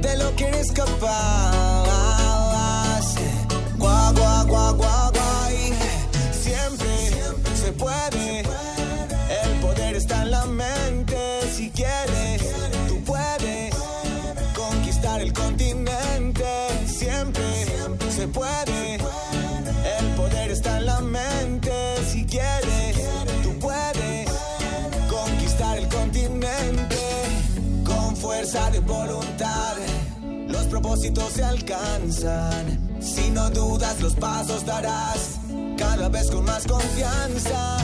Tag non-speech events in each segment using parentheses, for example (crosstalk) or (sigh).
de lo que eres capaz. Gua, gua, gua, gua, gua. y Siempre, se puede. El poder está en la mente. Si quieres, tú puedes conquistar el continente. Siempre, se puede. El poder está en la mente. Si quieres, tú puedes conquistar el continente. Con fuerza de voluntad, propósitos se alcanzan. Si no dudas, los pasos darás cada vez con más confianza.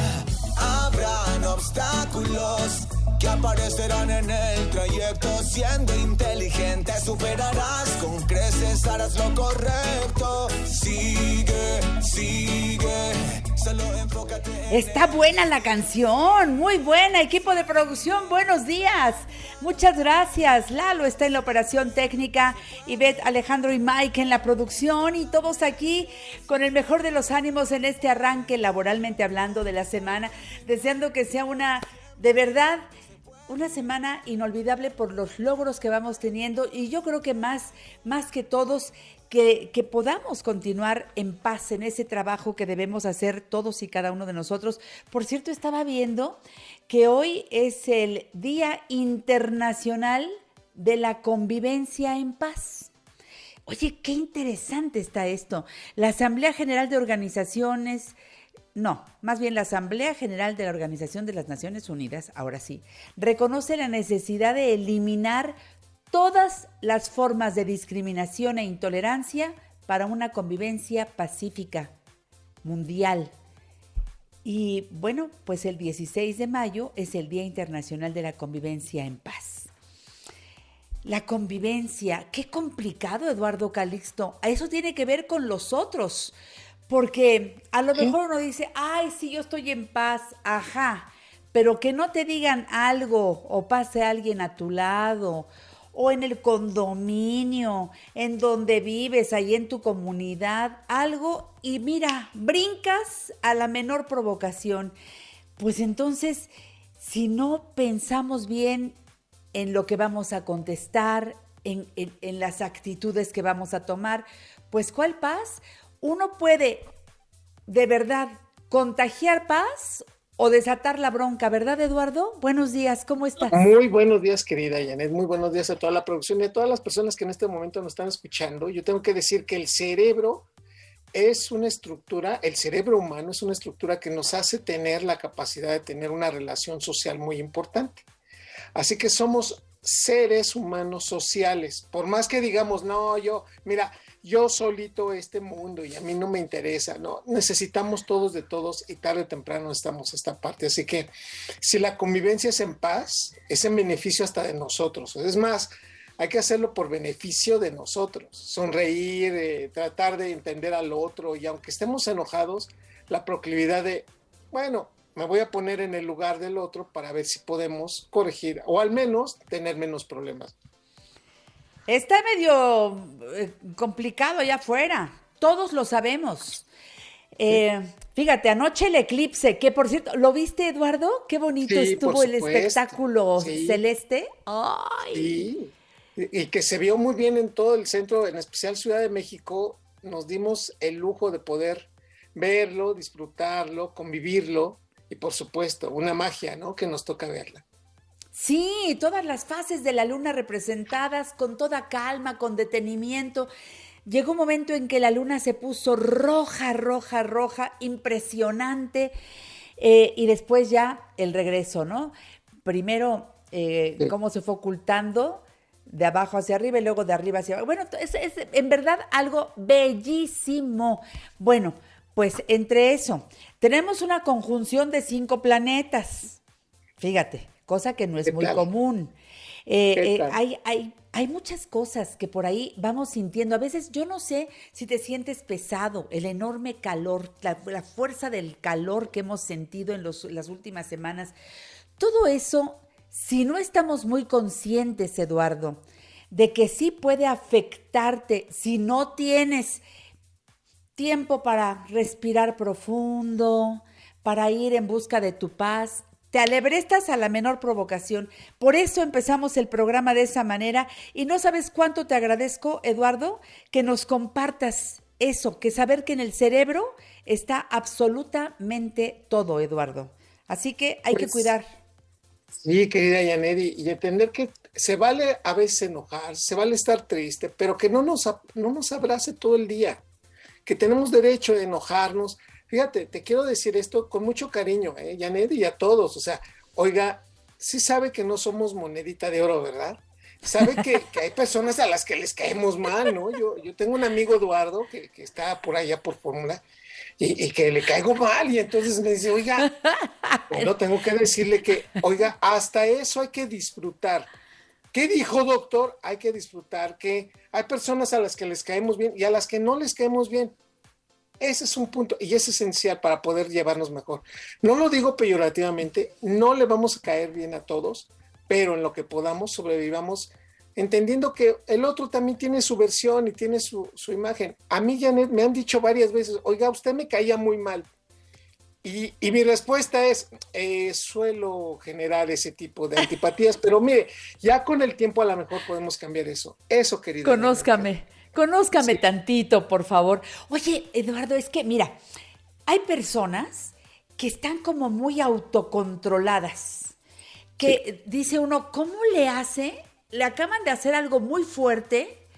Habrán obstáculos que aparecerán en el trayecto. Siendo inteligente, superarás. Con creces harás lo correcto. Sigue, sigue. Solo enfócate. en Está buena la canción, muy buena. Equipo de producción, buenos días. Muchas gracias. Lalo está en la operación técnica, Ivette, Alejandro y Mike en la producción y todos aquí con el mejor de los ánimos en este arranque laboralmente hablando de la semana, deseando que sea una, de verdad, una semana inolvidable por los logros que vamos teniendo y yo creo que más, más que todos, que, que, podamos continuar en paz en ese trabajo que debemos hacer todos y cada uno de nosotros. Por cierto, estaba viendo que hoy es el Día Internacional de la Convivencia en Paz. Oye, qué interesante está esto. La Asamblea General de Organizaciones, no, más bien la Asamblea General de la Organización de las Naciones Unidas, ahora sí, reconoce la necesidad de eliminar todas las formas de discriminación e intolerancia para una convivencia pacífica mundial. Y bueno, pues el 16 de mayo es el Día Internacional de la Convivencia en Paz. La convivencia, qué complicado, Eduardo Calixto. Eso tiene que ver con los otros, porque a lo mejor uno dice, ay, sí, yo estoy en paz, ajá, pero que no te digan algo o pase alguien a tu lado o en el condominio, en donde vives, ahí en tu comunidad, algo, y mira, brincas a la menor provocación. Pues entonces, si no pensamos bien en lo que vamos a contestar, en, en, en las actitudes que vamos a tomar, pues ¿cuál paz? Uno puede de verdad contagiar paz o desatar la bronca, ¿verdad, Eduardo? Buenos días, ¿cómo estás? Muy buenos días, querida Janet. Muy buenos días a toda la producción y a todas las personas que en este momento nos están escuchando. Yo tengo que decir que el cerebro es una estructura, el cerebro humano es una estructura que nos hace tener la capacidad de tener una relación social muy importante. Así que somos seres humanos sociales. Por más que digamos, no, yo, mira, yo solito este mundo y a mí no me interesa, ¿no? Necesitamos todos de todos y tarde o temprano estamos esta parte. Así que si la convivencia es en paz, es en beneficio hasta de nosotros. Es más, hay que hacerlo por beneficio de nosotros, sonreír, eh, tratar de entender al otro y aunque estemos enojados, la proclividad de, bueno, me voy a poner en el lugar del otro para ver si podemos corregir o al menos tener menos problemas. Está medio eh, complicado allá afuera. Todos lo sabemos. Eh, fíjate, anoche el eclipse, que por cierto, ¿lo viste, Eduardo? Qué bonito Sí, estuvo el espectáculo Sí. celeste. Ay. Y que se vio muy bien en todo el centro, en especial Ciudad de México, nos dimos el lujo de poder verlo, disfrutarlo, convivirlo y por supuesto, una magia, ¿no? Que nos toca verla. Sí, todas las fases de la luna representadas con toda calma, con detenimiento. Llegó un momento en que la luna se puso roja, roja, roja, impresionante. eh, y después ya el regreso, ¿no? Primero, eh, Sí. cómo se fue ocultando de abajo hacia arriba y luego de arriba hacia abajo. Bueno, es, es en verdad algo bellísimo. Bueno, pues entre eso, tenemos una conjunción de cinco planetas. Fíjate, cosa que no es ¿Qué muy tal? común. Eh, ¿Qué eh, hay, hay, hay muchas cosas que por ahí vamos sintiendo. A veces yo no sé si te sientes pesado, el enorme calor, la, la fuerza del calor que hemos sentido en los- las últimas semanas. Todo eso, si no estamos muy conscientes, Eduardo, de que sí puede afectarte si no tienes tiempo para respirar profundo, para ir en busca de tu paz. Te alebrestas a la menor provocación. Por eso empezamos el programa de esa manera y no sabes cuánto te agradezco, Eduardo, que nos compartas eso, que saber que en el cerebro está absolutamente todo, Eduardo. Así que hay que Pues, cuidar. Sí, querida Yanedi, y entender que se vale a veces enojar, se vale estar triste, pero que no nos, no nos abrace todo el día, que tenemos derecho de enojarnos. Fíjate, te quiero decir esto con mucho cariño, ¿eh, Yanedi, y a todos. O sea, oiga, sí sabe que no somos monedita de oro, ¿verdad? Sabe que, (laughs) que hay personas a las que les caemos mal, ¿no? Yo, yo tengo un amigo Eduardo que, que está por allá por fórmula y, y que le caigo mal y entonces me dice, oiga, bueno, tengo que decirle que, oiga, hasta eso hay que disfrutar. ¿Qué dijo doctor? Hay que disfrutar que hay personas a las que les caemos bien y a las que no les caemos bien. Ese es un punto y es esencial para poder llevarnos mejor. No lo digo peyorativamente, no le vamos a caer bien a todos, pero en lo que podamos sobrevivamos entendiendo que el otro también tiene su versión y tiene su, su imagen. A mí, Janet, me han dicho varias veces, oiga, usted me caía muy mal. Y, y mi respuesta es, eh, suelo generar ese tipo de antipatías, pero mire, ya con el tiempo a lo mejor podemos cambiar eso. Eso, querido. Conózcame, conózcame Sí. tantito, por favor. Oye, Eduardo, es que, mira, hay personas que están como muy autocontroladas, que dice uno, ¿cómo le hace? Le acaban de hacer algo muy fuerte,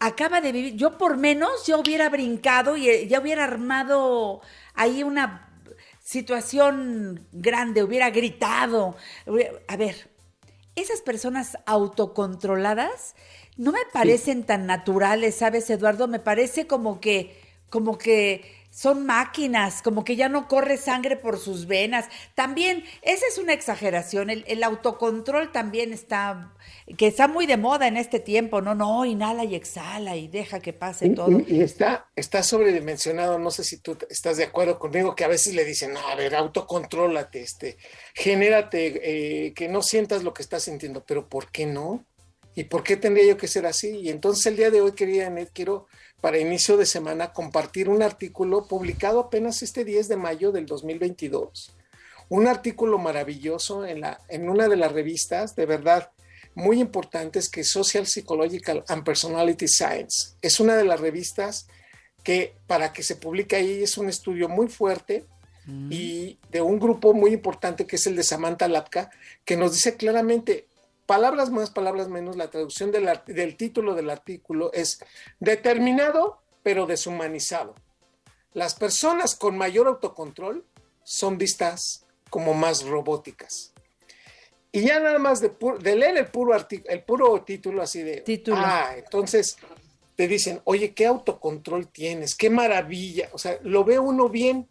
acaba de vivir, yo por menos ya hubiera brincado y eh, ya hubiera armado ahí una situación grande, hubiera gritado. A ver, esas personas autocontroladas no me parecen tan naturales, ¿sabes, Eduardo? Me parece como que, como que son máquinas, como que ya no corre sangre por sus venas. También, esa es una exageración. El, el autocontrol también está, que está muy de moda en este tiempo, ¿no? No, inhala y exhala y deja que pase todo. y- y está, está sobredimensionado, no sé si tú estás de acuerdo conmigo, que a veces le dicen, no, a ver, autocontrólate, este, genérate, eh, que no sientas lo que estás sintiendo, pero ¿por qué no? ¿Y por qué tendría yo que ser así? Y entonces el día de hoy, querida Anet, quiero para inicio de semana compartir un artículo publicado apenas este 10 de mayo del 2022. Un artículo maravilloso en, la, en una de las revistas, de verdad, muy importantes, que es Social Psychological and Personality Science. Es una de las revistas que para que se publique ahí es un estudio muy fuerte y de un grupo muy importante que es el de Samantha Lapka, que nos dice claramente, palabras más, palabras menos, la traducción del, título del artículo es determinado pero deshumanizado. Las personas con mayor autocontrol son vistas como más robóticas. Y ya nada más de, leer el puro, el puro título así de... Título. Ah, entonces te dicen, oye, ¿qué autocontrol tienes? ¡Qué maravilla! O sea, lo ve uno bien,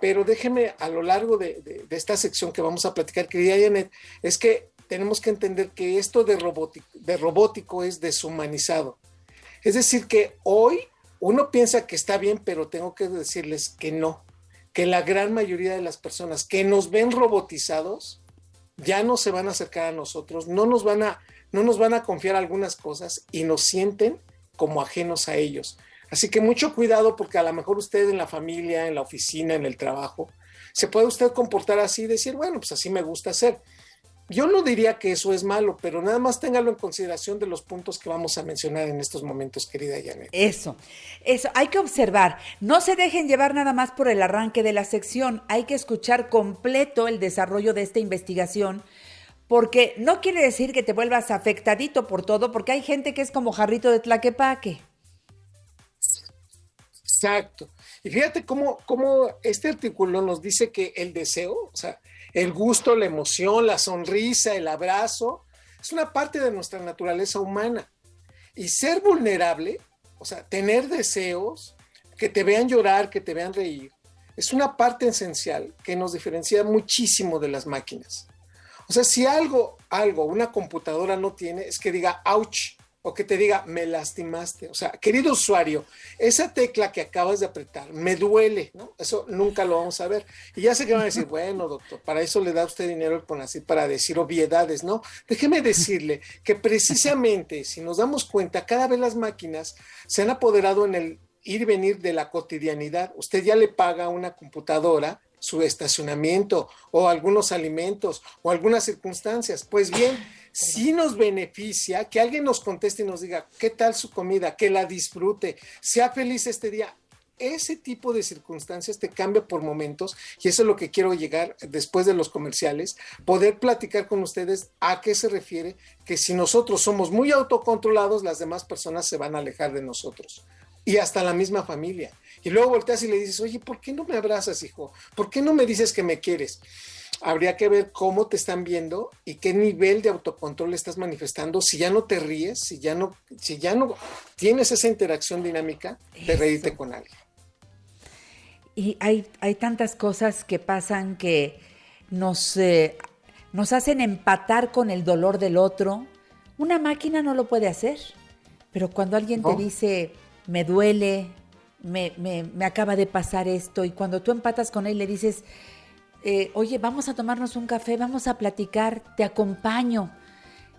pero déjeme a lo largo de, de- de esta sección que vamos a platicar, querida Janet, es que tenemos que entender que esto de robótico, de robótico es deshumanizado. Es decir, que hoy uno piensa que está bien, pero tengo que decirles que no, que la gran mayoría de las personas que nos ven robotizados ya no se van a acercar a nosotros, no nos van a no nos van a confiar algunas cosas y nos sienten como ajenos a ellos. Así que mucho cuidado porque a lo mejor usted en la familia, en la oficina, en el trabajo, se puede usted comportar así y decir, bueno, pues así me gusta hacer. Yo no diría que eso es malo, pero nada más téngalo en consideración de los puntos que vamos a mencionar en estos momentos, querida Janet. Eso, eso, hay que observar. No se dejen llevar nada más por el arranque de la sección. Hay que escuchar completo el desarrollo de esta investigación, porque no quiere decir que te vuelvas afectadito por todo, porque hay gente que es como jarrito de tlaquepaque. Exacto. Y fíjate cómo, cómo este artículo nos dice que el deseo, o sea, el gusto, la emoción, la sonrisa, el abrazo, es una parte de nuestra naturaleza humana. Y ser vulnerable, o sea, tener deseos, que te vean llorar, que te vean reír, es una parte esencial que nos diferencia muchísimo de las máquinas. O sea, si algo, algo, una computadora no tiene, es que diga, ouch, o que te diga, me lastimaste. O sea, querido usuario, esa tecla que acabas de apretar me duele, ¿no? Eso nunca lo vamos a ver. Y ya sé que van a decir, bueno, doctor, para eso le da usted dinero al así para decir obviedades, ¿no? Déjeme decirle que precisamente, si nos damos cuenta, cada vez las máquinas se han apoderado en el ir y venir de la cotidianidad. Usted ya le paga a una computadora su estacionamiento o algunos alimentos o algunas circunstancias. Pues bien, sí nos beneficia que alguien nos conteste y nos diga, ¿qué tal su comida? Que la disfrute, sea feliz este día. Ese tipo de circunstancias te cambia por momentos y eso es lo que quiero llegar después de los comerciales, poder platicar con ustedes a qué se refiere que si nosotros somos muy autocontrolados, las demás personas se van a alejar de nosotros y hasta la misma familia. Y luego volteas y le dices, oye, ¿por qué no me abrazas, hijo? ¿Por qué no me dices que me quieres? Habría que ver cómo te están viendo y qué nivel de autocontrol estás manifestando. Si ya no te ríes, si ya no, si ya no tienes esa interacción dinámica de reírte con alguien. Y hay, hay tantas cosas que pasan que nos, eh, nos hacen empatar con el dolor del otro. Una máquina no lo puede hacer, pero cuando alguien te dice, me duele, me, me, me acaba de pasar esto, y cuando tú empatas con él le dices, eh, oye, vamos a tomarnos un café, vamos a platicar, te acompaño.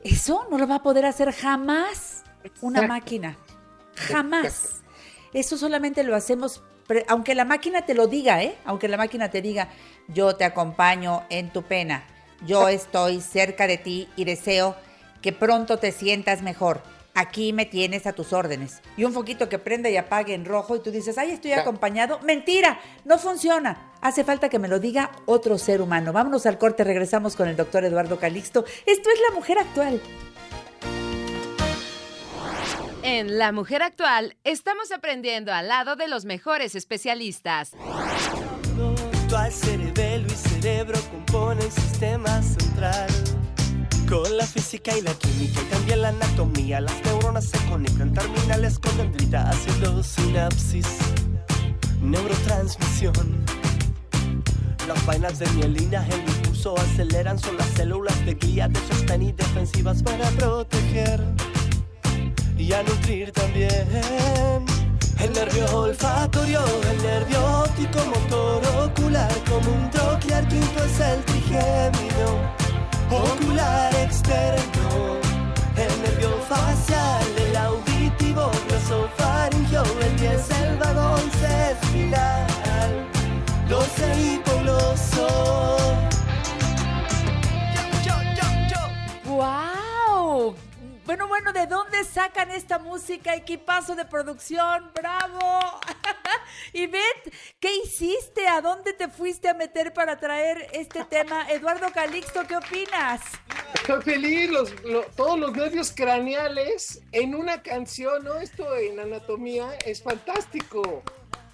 Eso no lo va a poder hacer jamás una máquina. Jamás. Eso solamente lo hacemos, aunque la máquina te lo diga, ¿eh? Aunque la máquina te diga, yo te acompaño en tu pena, yo estoy cerca de ti y deseo que pronto te sientas mejor aquí me tienes a tus órdenes. Y un foquito que prenda y apague en rojo y tú dices, ay, estoy acompañado. Mentira, no funciona. Hace falta que me lo diga otro ser humano. Vámonos al corte, regresamos con el doctor Eduardo Calixto. Esto es la mujer actual. En La Mujer Actual estamos aprendiendo al lado de los mejores especialistas. Actual cerebelo y cerebro componen sistema central con la física y la química y también la anatomía, las neuronas se conectan terminales con dendrita, haciendo sinapsis, neurotransmisión. Las vainas de mielina, el impulso aceleran, son las células de guía de sostén y defensivas para proteger y a nutrir también. El nervio olfatorio, el nervio óptico, motor ocular, como un troclear, quinto es el trigémino ocular externo, el nervio facial, el auditivo, glosofaringio, el que es el vagón doce hipogloso. ¡Wow! Bueno, bueno, ¿de dónde sacan esta música? Equipazo de producción, bravo. (laughs) y Beth, ¿qué hiciste? ¿A dónde te fuiste a meter para traer este tema? Eduardo Calixto, ¿qué opinas? Estoy feliz, todos los nervios craneales en una canción, ¿no? Esto en anatomía es fantástico.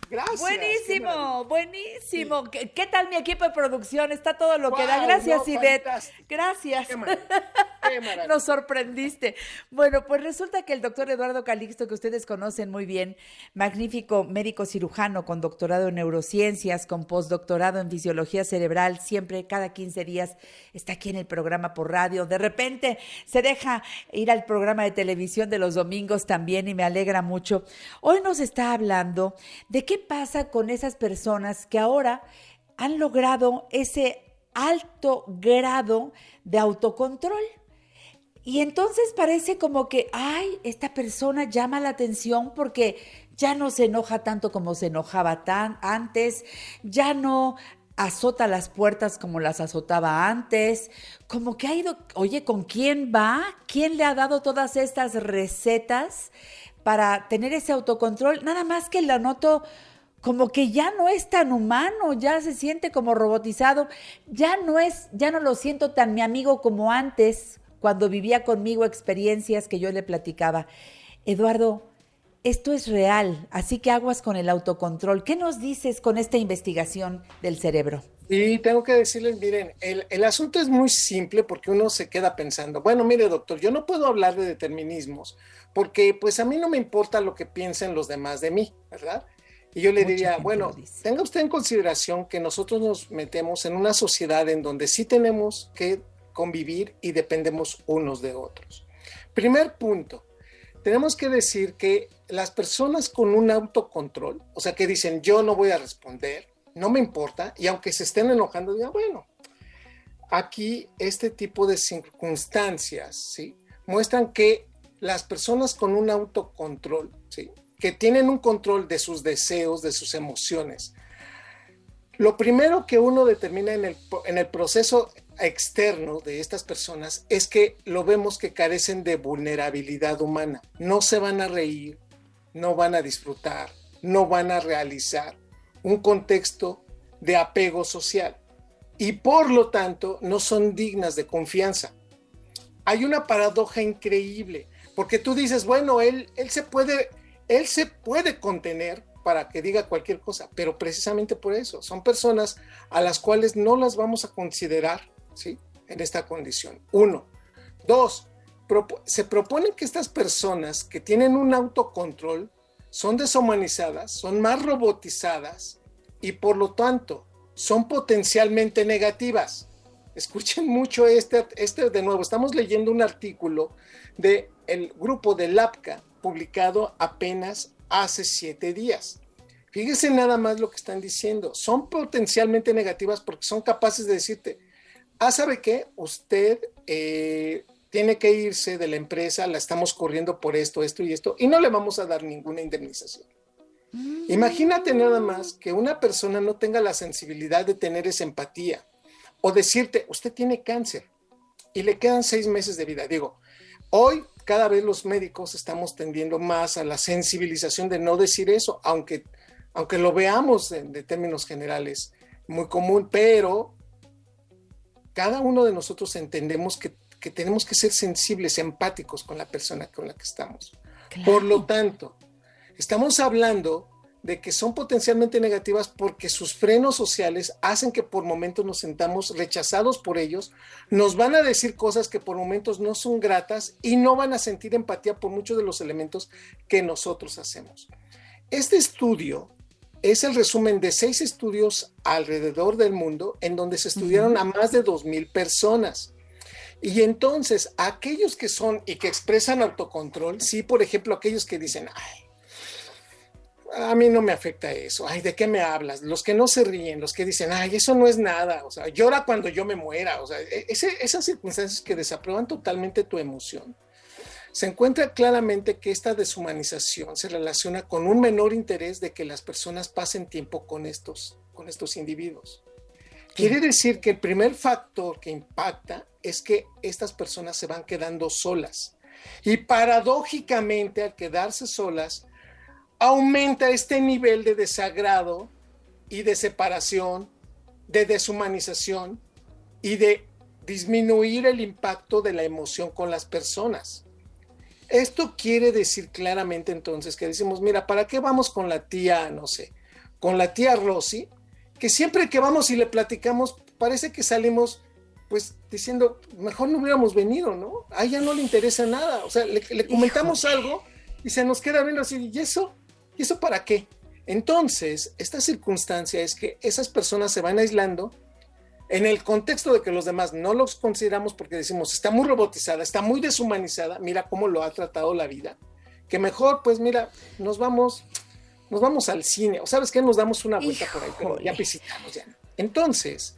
Gracias. Buenísimo, buenísimo. ¿Qué, tal mi equipo de producción? Está todo lo que da. Gracias, Ivette. Gracias. (laughs) Nos sorprendiste. Bueno, pues resulta que el doctor Eduardo Calixto, que ustedes conocen muy bien, magnífico médico cirujano con doctorado en neurociencias, con postdoctorado en fisiología cerebral, siempre cada 15 días está aquí en el programa por radio. De repente se deja ir al programa de televisión de los domingos también y me alegra mucho. Hoy nos está hablando de qué pasa con esas personas que ahora han logrado ese alto grado de autocontrol? Y entonces parece como que, ay, esta persona llama la atención porque ya no se enoja tanto como se enojaba tan antes, ya no azota las puertas como las azotaba antes, como que ha ido, oye, ¿con quién va? ¿Quién le ha dado todas estas recetas para tener ese autocontrol? Nada más que la noto como que ya no es tan humano, ya se siente como robotizado, ya no es, ya no lo siento tan mi amigo como antes, cuando vivía conmigo experiencias que yo le platicaba. Eduardo, esto es real, así que aguas con el autocontrol. ¿Qué nos dices con esta investigación del cerebro? Y tengo que decirles, miren, el, el, asunto es muy simple porque uno se queda pensando, bueno, mire doctor, yo no puedo hablar de determinismos porque pues a mí no me importa lo que piensen los demás de mí, ¿verdad? Y yo le diría, bueno, tenga usted en consideración que nosotros nos metemos en una sociedad en donde sí tenemos que convivir y dependemos unos de otros. Primer punto, tenemos que decir que las personas con un autocontrol, o sea, que dicen yo no voy a responder, no me importa, y aunque se estén enojando, digan, bueno, aquí este tipo de circunstancias, ¿sí? Muestran que las personas con un autocontrol, ¿sí? Que tienen un control de sus deseos, de sus emociones. Lo primero que uno determina en el, en el proceso externo de estas personas es que lo vemos que carecen de vulnerabilidad humana. No se van a reír, no van a disfrutar, no van a realizar un contexto de apego social y por lo tanto no son dignas de confianza. Hay una paradoja increíble, porque tú dices, bueno, él, él, se, puede, él se puede contener para que diga cualquier cosa, pero precisamente por eso, son personas a las cuales no las vamos a considerar ¿sí? En esta condición. Uno. Dos, se proponen que estas personas que tienen un autocontrol son deshumanizadas, son más robotizadas y por lo tanto son potencialmente negativas. Escuchen mucho este, este de nuevo. Estamos leyendo un artículo del el grupo de LAPCA publicado apenas hace siete días. Fíjense nada más lo que están diciendo. Son potencialmente negativas porque son capaces de decirte, ah, ¿sabe qué? Usted eh, tiene que irse de la empresa, la estamos corriendo por esto, esto y esto, y no le vamos a dar ninguna indemnización. Mm. Imagínate nada más que una persona no tenga la sensibilidad de tener esa empatía o decirte, usted tiene cáncer y le quedan seis meses de vida. Digo, hoy cada vez los médicos estamos tendiendo más a la sensibilización de no decir eso, aunque, aunque lo veamos de términos generales muy común, pero cada uno de nosotros entendemos que, tenemos que ser sensibles, empáticos con la persona con la que estamos. Por lo tanto, estamos hablando de que son potencialmente negativas porque sus frenos sociales hacen que por momentos nos sentamos rechazados por ellos, nos van a decir cosas que por momentos no son gratas y no van a sentir empatía por muchos de los elementos que nosotros hacemos. Este estudio es el resumen de seis estudios alrededor del mundo en donde se estudiaron a más de dos mil personas. Y entonces, aquellos que son y que expresan autocontrol, sí, por ejemplo, aquellos que dicen, ay, a mí no me afecta eso, ay, ¿de qué me hablas? Los que no se ríen, los que dicen, ay, eso no es nada, o sea, llora cuando yo me muera, o sea, e-, esas circunstancias que desaprueban totalmente tu emoción se encuentra claramente que esta deshumanización se relaciona con un menor interés de que las personas pasen tiempo con estos, con estos individuos. Quiere decir que el primer factor que impacta es que estas personas se van quedando solas. Y paradójicamente, al quedarse solas, aumenta este nivel de desagrado y de separación, de deshumanización y de disminuir el impacto de la emoción con las personas. Esto quiere decir claramente entonces que decimos, mira, ¿para qué vamos con la tía, no sé, con la tía Rosy? Que siempre que vamos y le platicamos, parece que salimos pues diciendo, mejor no hubiéramos venido, ¿no? A ella no le interesa nada. O sea, le, comentamos algo y se nos queda viendo así, ¿y eso? ¿Y eso para qué? Entonces, esta circunstancia es que esas personas se van aislando en el contexto de que los demás no los consideramos porque decimos, está muy robotizada, está muy deshumanizada, mira cómo lo ha tratado la vida, que mejor, pues mira, nos vamos, nos vamos al cine, o sabes qué, nos damos una vuelta por ahí, pero ya visitamos ya. Entonces,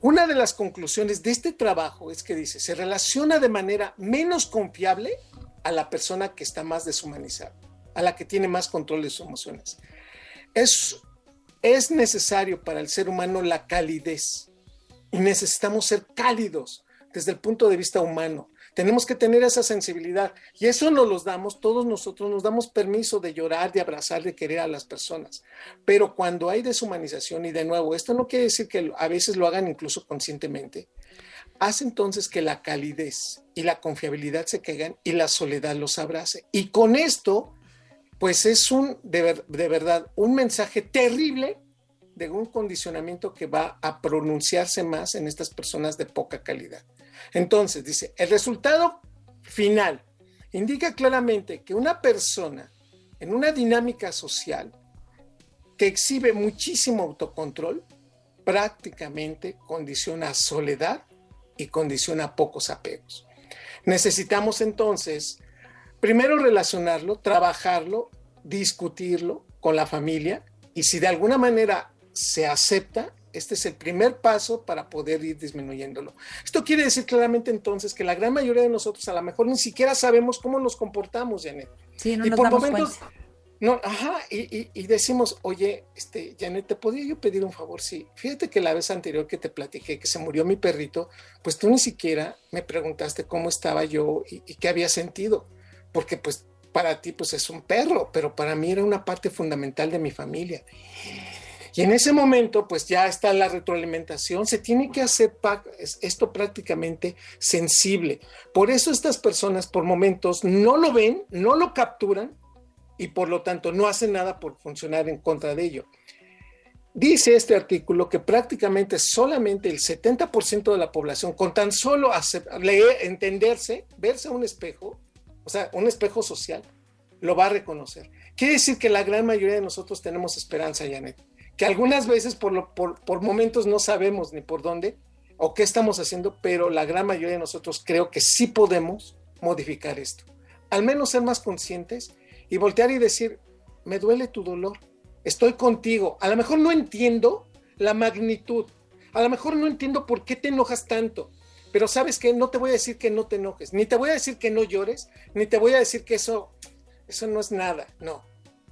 una de las conclusiones de este trabajo es que dice, se relaciona de manera menos confiable a la persona que está más deshumanizada, a la que tiene más control de sus emociones. Es, es necesario para el ser humano la calidez y necesitamos ser cálidos desde el punto de vista humano. Tenemos que tener esa sensibilidad y eso nos los damos, todos nosotros nos damos permiso de llorar, de abrazar, de querer a las personas. Pero cuando hay deshumanización, y de nuevo, esto no quiere decir que a veces lo hagan incluso conscientemente, hace entonces que la calidez y la confiabilidad se caigan y la soledad los abrace. Y con esto, pues es un, de, de verdad, un mensaje terrible de un condicionamiento que va a pronunciarse más en estas personas de poca calidad. Entonces, dice, el resultado final indica claramente que una persona en una dinámica social que exhibe muchísimo autocontrol, prácticamente condiciona soledad y condiciona pocos apegos. Necesitamos entonces, primero relacionarlo, trabajarlo, discutirlo con la familia y si de alguna manera se acepta, este es el primer paso para poder ir disminuyéndolo. Esto quiere decir claramente entonces que la gran mayoría de nosotros a lo mejor ni siquiera sabemos cómo nos comportamos, Janet. Sí, no y nos por damos momentos, cuenta. no, ajá, y, y- y decimos, oye, este, Janet, ¿te podría yo pedir un favor? Sí, fíjate que la vez anterior que te platiqué que se murió mi perrito, pues tú ni siquiera me preguntaste cómo estaba yo y, y qué había sentido, porque pues para ti pues es un perro, pero para mí era una parte fundamental de mi familia. Y en ese momento, pues ya está la retroalimentación, se tiene que hacer esto prácticamente sensible. Por eso estas personas por momentos no lo ven, no lo capturan y por lo tanto no hacen nada por funcionar en contra de ello. Dice este artículo que prácticamente solamente el 70% de la población, con tan solo acep- leer, entenderse, verse a un espejo, o sea, un espejo social, lo va a reconocer. Quiere decir que la gran mayoría de nosotros tenemos esperanza, Janet. Que algunas veces por, por momentos no sabemos ni por dónde o qué estamos haciendo, pero la gran mayoría de nosotros creo que sí podemos modificar esto. Al menos ser más conscientes y voltear y decir, me duele tu dolor, estoy contigo. A lo mejor no entiendo la magnitud, a lo mejor no entiendo por qué te enojas tanto, pero sabes que no te voy a decir que no te enojes, ni te voy a decir que no llores, ni te voy a decir que eso, eso no es nada, no,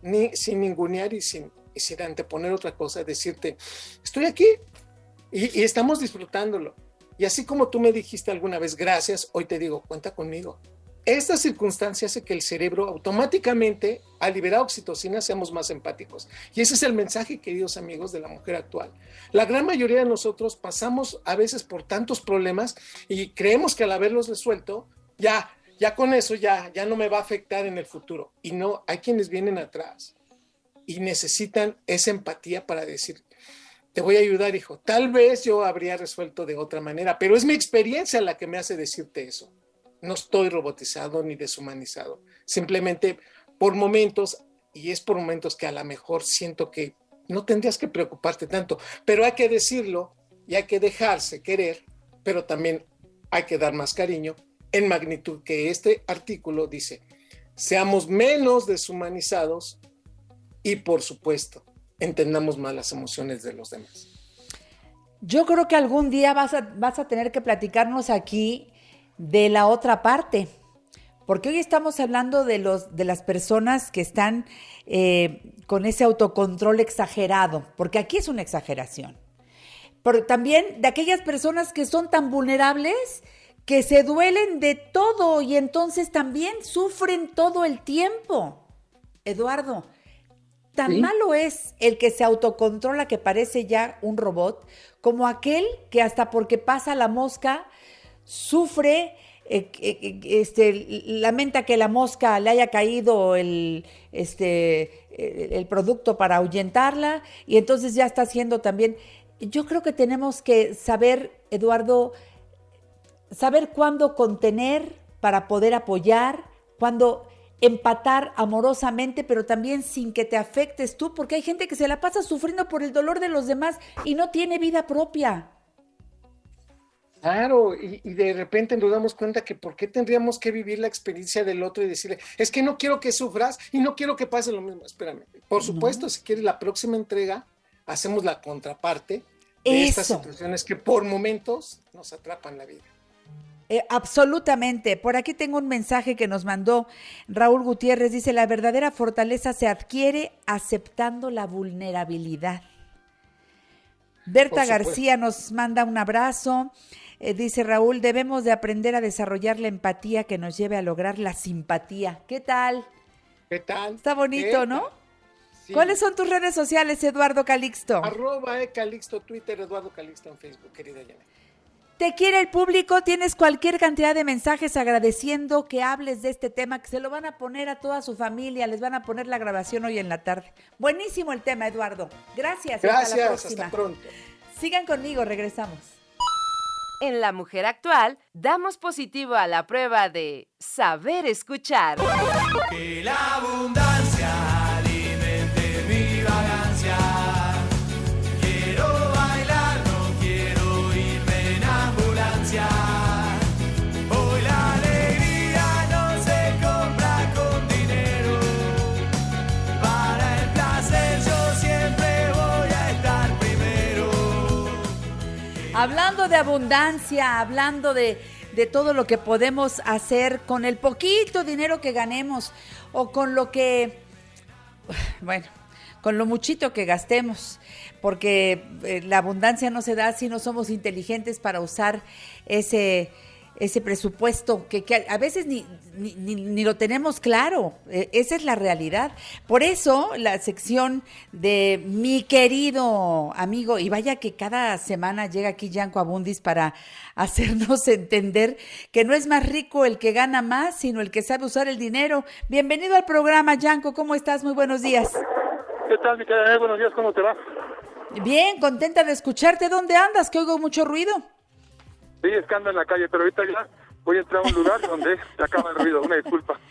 ni sin ningunear y sin, sin anteponer otra cosa, decirte, estoy aquí y, y estamos disfrutándolo. Y así como tú me dijiste alguna vez, gracias, hoy te digo, cuenta conmigo. Esta circunstancia hace que el cerebro automáticamente, al liberar oxitocina, seamos más empáticos. Y ese es el mensaje, queridos amigos, de la mujer actual. La gran mayoría de nosotros pasamos a veces por tantos problemas y creemos que al haberlos resuelto, ya, ya con eso ya, ya no me va a afectar en el futuro. Y no, hay quienes vienen atrás y necesitan esa empatía para decir, te voy a ayudar, hijo. Tal vez yo habría resuelto de otra manera, pero es mi experiencia la que me hace decirte eso. No estoy robotizado ni deshumanizado. Simplemente por momentos, y es por momentos que a lo mejor siento que no tendrías que preocuparte tanto, pero hay que decirlo y hay que dejarse querer, pero también hay que dar más cariño en magnitud que este artículo dice, seamos menos deshumanizados y por supuesto, entendamos más las emociones de los demás. Yo creo que algún día vas a, vas a tener que platicarnos aquí de la otra parte, porque hoy estamos hablando de, los, de las personas que están eh, con ese autocontrol exagerado, porque aquí es una exageración. Pero también de aquellas personas que son tan vulnerables que se duelen de todo y entonces también sufren todo el tiempo. Eduardo, tan Sí. malo es el que se autocontrola que parece ya un robot, como aquel que hasta porque pasa la mosca sufre, eh, eh, eh, este, lamenta que la mosca le haya caído el, este, el, el producto para ahuyentarla y entonces ya está haciendo también. Yo creo que tenemos que saber, Eduardo, saber cuándo contener para poder apoyar, cuándo empatar amorosamente, pero también sin que te afectes tú, porque hay gente que se la pasa sufriendo por el dolor de los demás y no tiene vida propia. Claro, y, y de repente nos damos cuenta que por qué tendríamos que vivir la experiencia del otro y decirle, es que no quiero que sufras y no quiero que pase lo mismo. Espérame, por supuesto, si quieres la próxima entrega, hacemos la contraparte de estas situaciones que por momentos nos atrapan la vida. Eh, absolutamente. Por aquí tengo un mensaje que nos mandó Raúl Gutiérrez. Dice, la verdadera fortaleza se adquiere aceptando la vulnerabilidad. Berta. García nos manda un abrazo. Eh, dice Raúl, debemos de aprender a desarrollar la empatía que nos lleve a lograr la simpatía. ¿Qué tal? ¿Qué tal? Está bonito, ¿Qué ¿no? Sí. ¿Cuáles son tus redes sociales, Eduardo Calixto? Arroba e Calixto, Twitter, Eduardo Calixto en Facebook, querida Janet. Te quiere el público, tienes cualquier cantidad de mensajes agradeciendo que hables de este tema, que se lo van a poner a toda su familia, les van a poner la grabación hoy en la tarde. Buenísimo el tema, Eduardo. Gracias. y hasta la Gracias, próxima. hasta pronto. Sigan conmigo, regresamos. En La Mujer Actual, damos positivo a la prueba de saber escuchar. Que la abundancia alimente mi vagancia. Abundancia, hablando de, de todo lo que podemos hacer con el poquito dinero que ganemos o con lo que, bueno, con lo muchito que gastemos, porque eh, la abundancia no se da si no somos inteligentes para usar ese ese presupuesto que, que a veces ni, ni, ni- ni lo tenemos claro. Eh, esa es la realidad. Por eso la sección de mi querido amigo, y vaya que cada semana llega aquí Yanko Abundis para (laughs) hacernos entender que no es más rico el que gana más, sino el que sabe usar el dinero. Bienvenido al programa, Yanko. ¿Cómo estás? Muy buenos días. ¿Qué tal, mi querida? Buenos días, ¿cómo te va? Bien, contenta de escucharte. ¿Dónde andas? Que oigo mucho ruido. Sí, es que ando en la calle, pero ahorita ya voy a entrar a un lugar donde se acaba el ruido. Una disculpa. (laughs)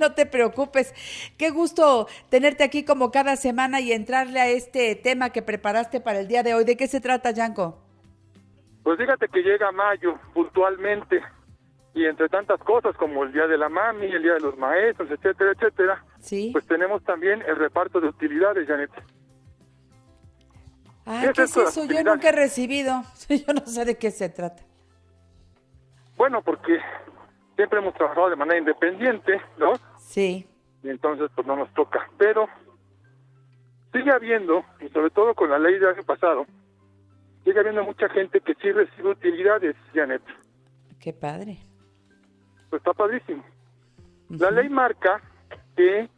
No te preocupes. Qué gusto tenerte aquí como cada semana y entrarle a este tema que preparaste para el día de hoy. ¿De qué se trata, Yanko? Pues fíjate que llega mayo puntualmente y entre tantas cosas como el Día de la Mami, el Día de los Maestros, etcétera, etcétera, Sí. pues tenemos también el reparto de utilidades, Janet. Ah, ¿qué es ¿qué es esto de eso? Yo nunca he recibido. (laughs) Yo no sé de qué se trata. Bueno, porque siempre hemos trabajado de manera independiente, ¿no? Sí. y entonces pues no nos toca. Pero sigue habiendo, y sobre todo con la ley del año pasado, sigue habiendo mucha gente que sí recibe utilidades, Janet. Qué padre. Pues está padrísimo. La ley marca que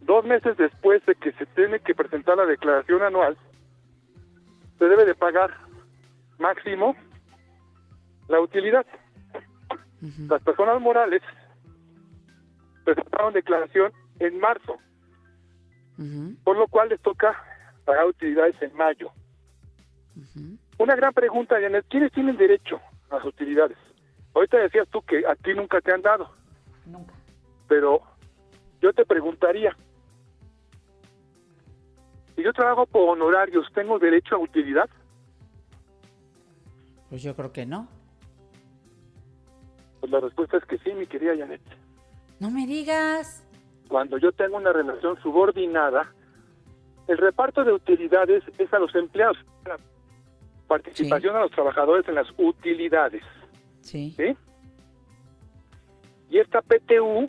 dos meses después de que se tiene que presentar la declaración anual, se debe de pagar máximo la utilidad. Las personas morales presentaron declaración en marzo, por lo cual les toca pagar utilidades en mayo. Una gran pregunta, Janet, ¿quiénes tienen derecho a las utilidades? Ahorita decías tú que a ti nunca te han dado, Nunca. pero yo te preguntaría, si yo trabajo por honorarios, ¿tengo derecho a utilidad? Pues yo creo que no. Pues la respuesta es que sí, mi querida Janet. No me digas. Cuando yo tengo una relación subordinada, el reparto de utilidades es a los empleados. La participación a los trabajadores en las utilidades. Sí. ¿sí? Y esta PTU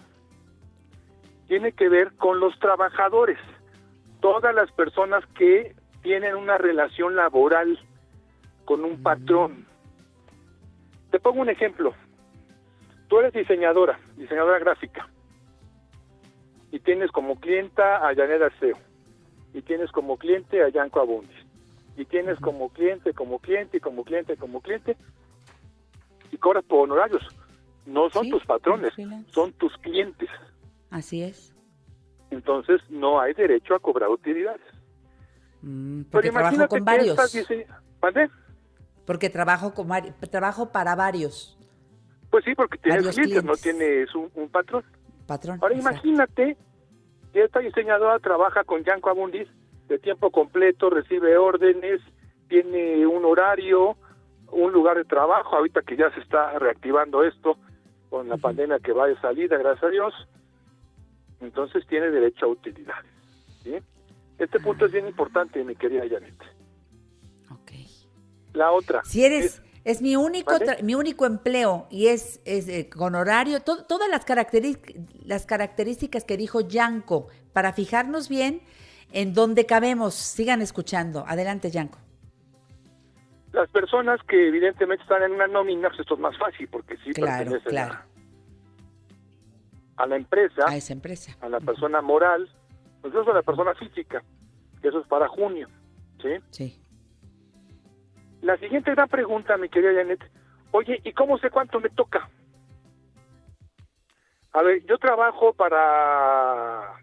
tiene que ver con los trabajadores, todas las personas que tienen una relación laboral con un patrón. Te pongo un ejemplo. Tú eres diseñadora, diseñadora gráfica, y tienes como clienta a Janet Arceo, y tienes como cliente a Yanko Abundis, y tienes como cliente, como cliente, como cliente, como cliente, y cobras por honorarios. No son Sí, tus patrones, son tus clientes. Así es. Entonces no hay derecho a cobrar utilidades. Mm, Pero porque trabajo imagínate con varios. estas dise- ¿Mande? Porque trabajo con trabajo para varios. Pues sí, porque tienes clientes, no tienes un, un patrón. Patrón. Ahora exacto. imagínate que esta diseñadora trabaja con Yanko Abundis de tiempo completo, recibe órdenes, tiene un horario, un lugar de trabajo, ahorita que ya se está reactivando esto con la pandemia que va de salida, gracias a Dios, entonces tiene derecho a utilidades. ¿sí? Este punto es bien importante, mi querida Janet. Ok. la otra. Si eres, es, mi único mi único empleo y es, es eh, con horario, todas las, las características que dijo Yanko, para fijarnos bien en dónde cabemos. Sigan escuchando. Adelante, Yanko. Las personas que evidentemente están en una nómina, pues esto es más fácil porque sí claro, claro. A, la empresa, a esa empresa, a la persona moral, pues eso es a la persona física, que eso es para junio, ¿sí? Sí. La siguiente gran pregunta, mi querida Janet, oye, ¿y cómo sé cuánto me toca? A ver, yo trabajo para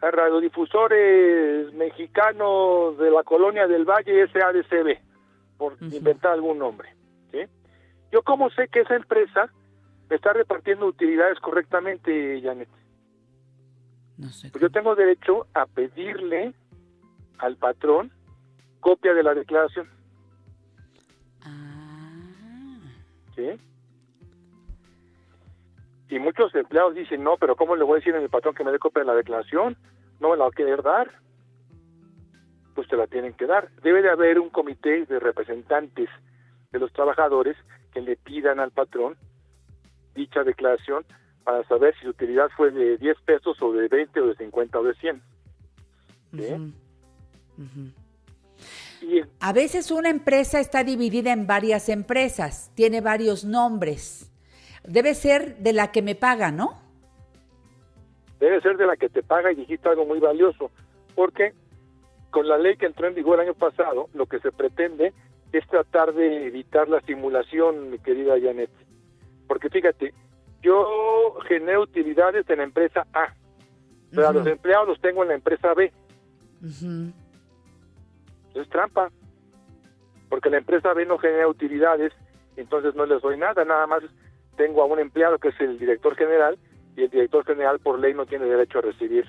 radiodifusores mexicanos de la colonia del Valle SADCB, por inventar algún nombre. ¿sí? Yo cómo sé que esa empresa está repartiendo utilidades correctamente, Janet. No sé. Pues yo tengo derecho a pedirle al patrón copia de la declaración. ¿Sí? Y muchos empleados dicen, no, pero ¿cómo le voy a decir a mi patrón que me dé copia de la declaración? No me la va a querer dar. Pues te la tienen que dar. Debe de haber un comité de representantes de los trabajadores que le pidan al patrón dicha declaración para saber si su utilidad fue de 10 pesos o de 20 o de 50 o de 100. ¿Sí? A veces una empresa está dividida en varias empresas, tiene varios nombres. Debe ser de la que me paga, ¿no? Debe ser de la que te paga y dijiste algo muy valioso, porque con la ley que entró en vigor el año pasado, lo que se pretende es tratar de evitar la simulación, mi querida Janet. Porque fíjate, yo genero utilidades en la empresa A, pero a los empleados los tengo en la empresa B es trampa, porque la empresa B no genera utilidades, entonces no les doy nada, nada más tengo a un empleado que es el director general y el director general por ley no tiene derecho a recibir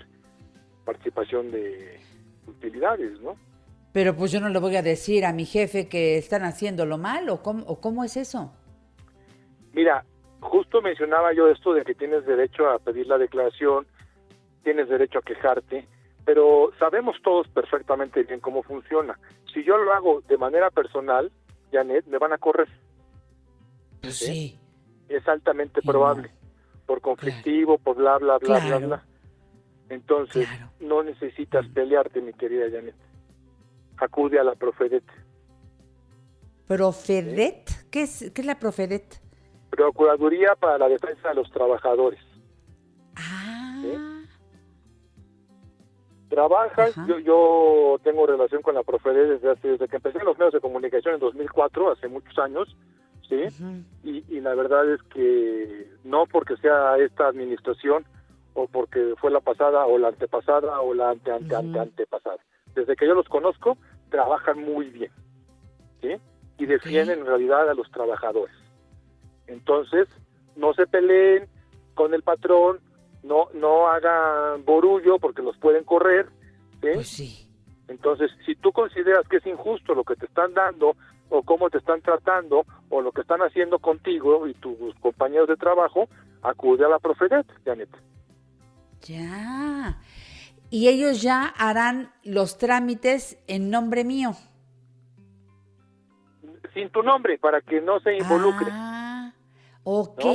participación de utilidades, ¿no? Pero pues yo no le voy a decir a mi jefe que están haciendo lo mal o cómo, o cómo es eso. Mira, justo mencionaba yo esto de que tienes derecho a pedir la declaración, tienes derecho a quejarte, pero sabemos todos perfectamente bien cómo funciona. Si yo lo hago de manera personal, Janet, me van a correr. Pues sí. Es altamente probable. Por conflictivo, por bla, bla, bla, bla, bla. Entonces, no necesitas pelearte, mi querida Janet. Acude a la Profedet. ¿Profedet? ¿Qué, es, ¿Qué es la Profedet? Procuraduría para la Defensa de los Trabajadores. Ah. Trabajas, yo, yo tengo relación con la Profede desde, desde que empecé en los medios de comunicación en 2004, hace muchos años, ¿sí? y, la verdad es que no porque sea esta administración o porque fue la pasada o la antepasada o la ante, ante, ante antepasada. Desde que yo los conozco, trabajan muy bien, ¿sí? Y defienden en realidad a los trabajadores. Entonces, no se peleen con el patrón, no no hagan borullo porque los pueden correr. Pues sí. Entonces, si tú consideras que es injusto lo que te están dando o cómo te están tratando o lo que están haciendo contigo y tus compañeros de trabajo, acude a la Profedet, Janet. Ya. Y ellos ya harán los trámites en nombre mío. Sin tu nombre, para que no se involucre. Ah, ok.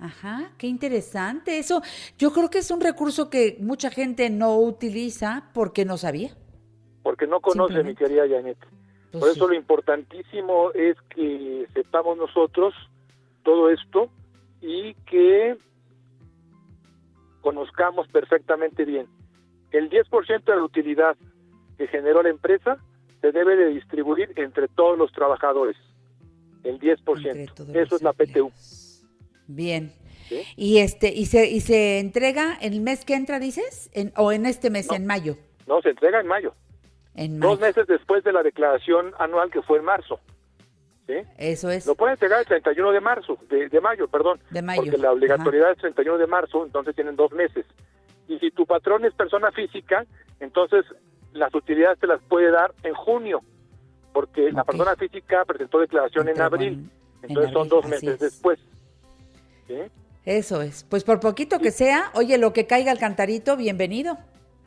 Ajá, qué interesante. Eso yo creo que es un recurso que mucha gente no utiliza porque no sabía. Porque no conoce, mi querida Janet. Pues Por eso lo importantísimo es que sepamos nosotros todo esto y que conozcamos perfectamente bien. El 10% de la utilidad que generó la empresa se debe de distribuir entre todos los trabajadores. El 10%. Eso es la PTU. Bien. Y este y se y se entrega el mes que entra, dices, o en este mes, en mayo. No, se entrega en mayo. En Dos meses después de la declaración anual que fue en marzo. ¿Sí? Eso es. Lo pueden entregar el 31 de marzo, de, mayo, perdón. De mayo. Porque la obligatoriedad es 31 de marzo, entonces tienen dos meses. Y si tu patrón es persona física, entonces las utilidades te las puede dar en junio, porque la persona física presentó declaración en abril, entonces son dos meses después. Eso es. Pues por poquito que sea, oye, lo que caiga al cantarito, bienvenido.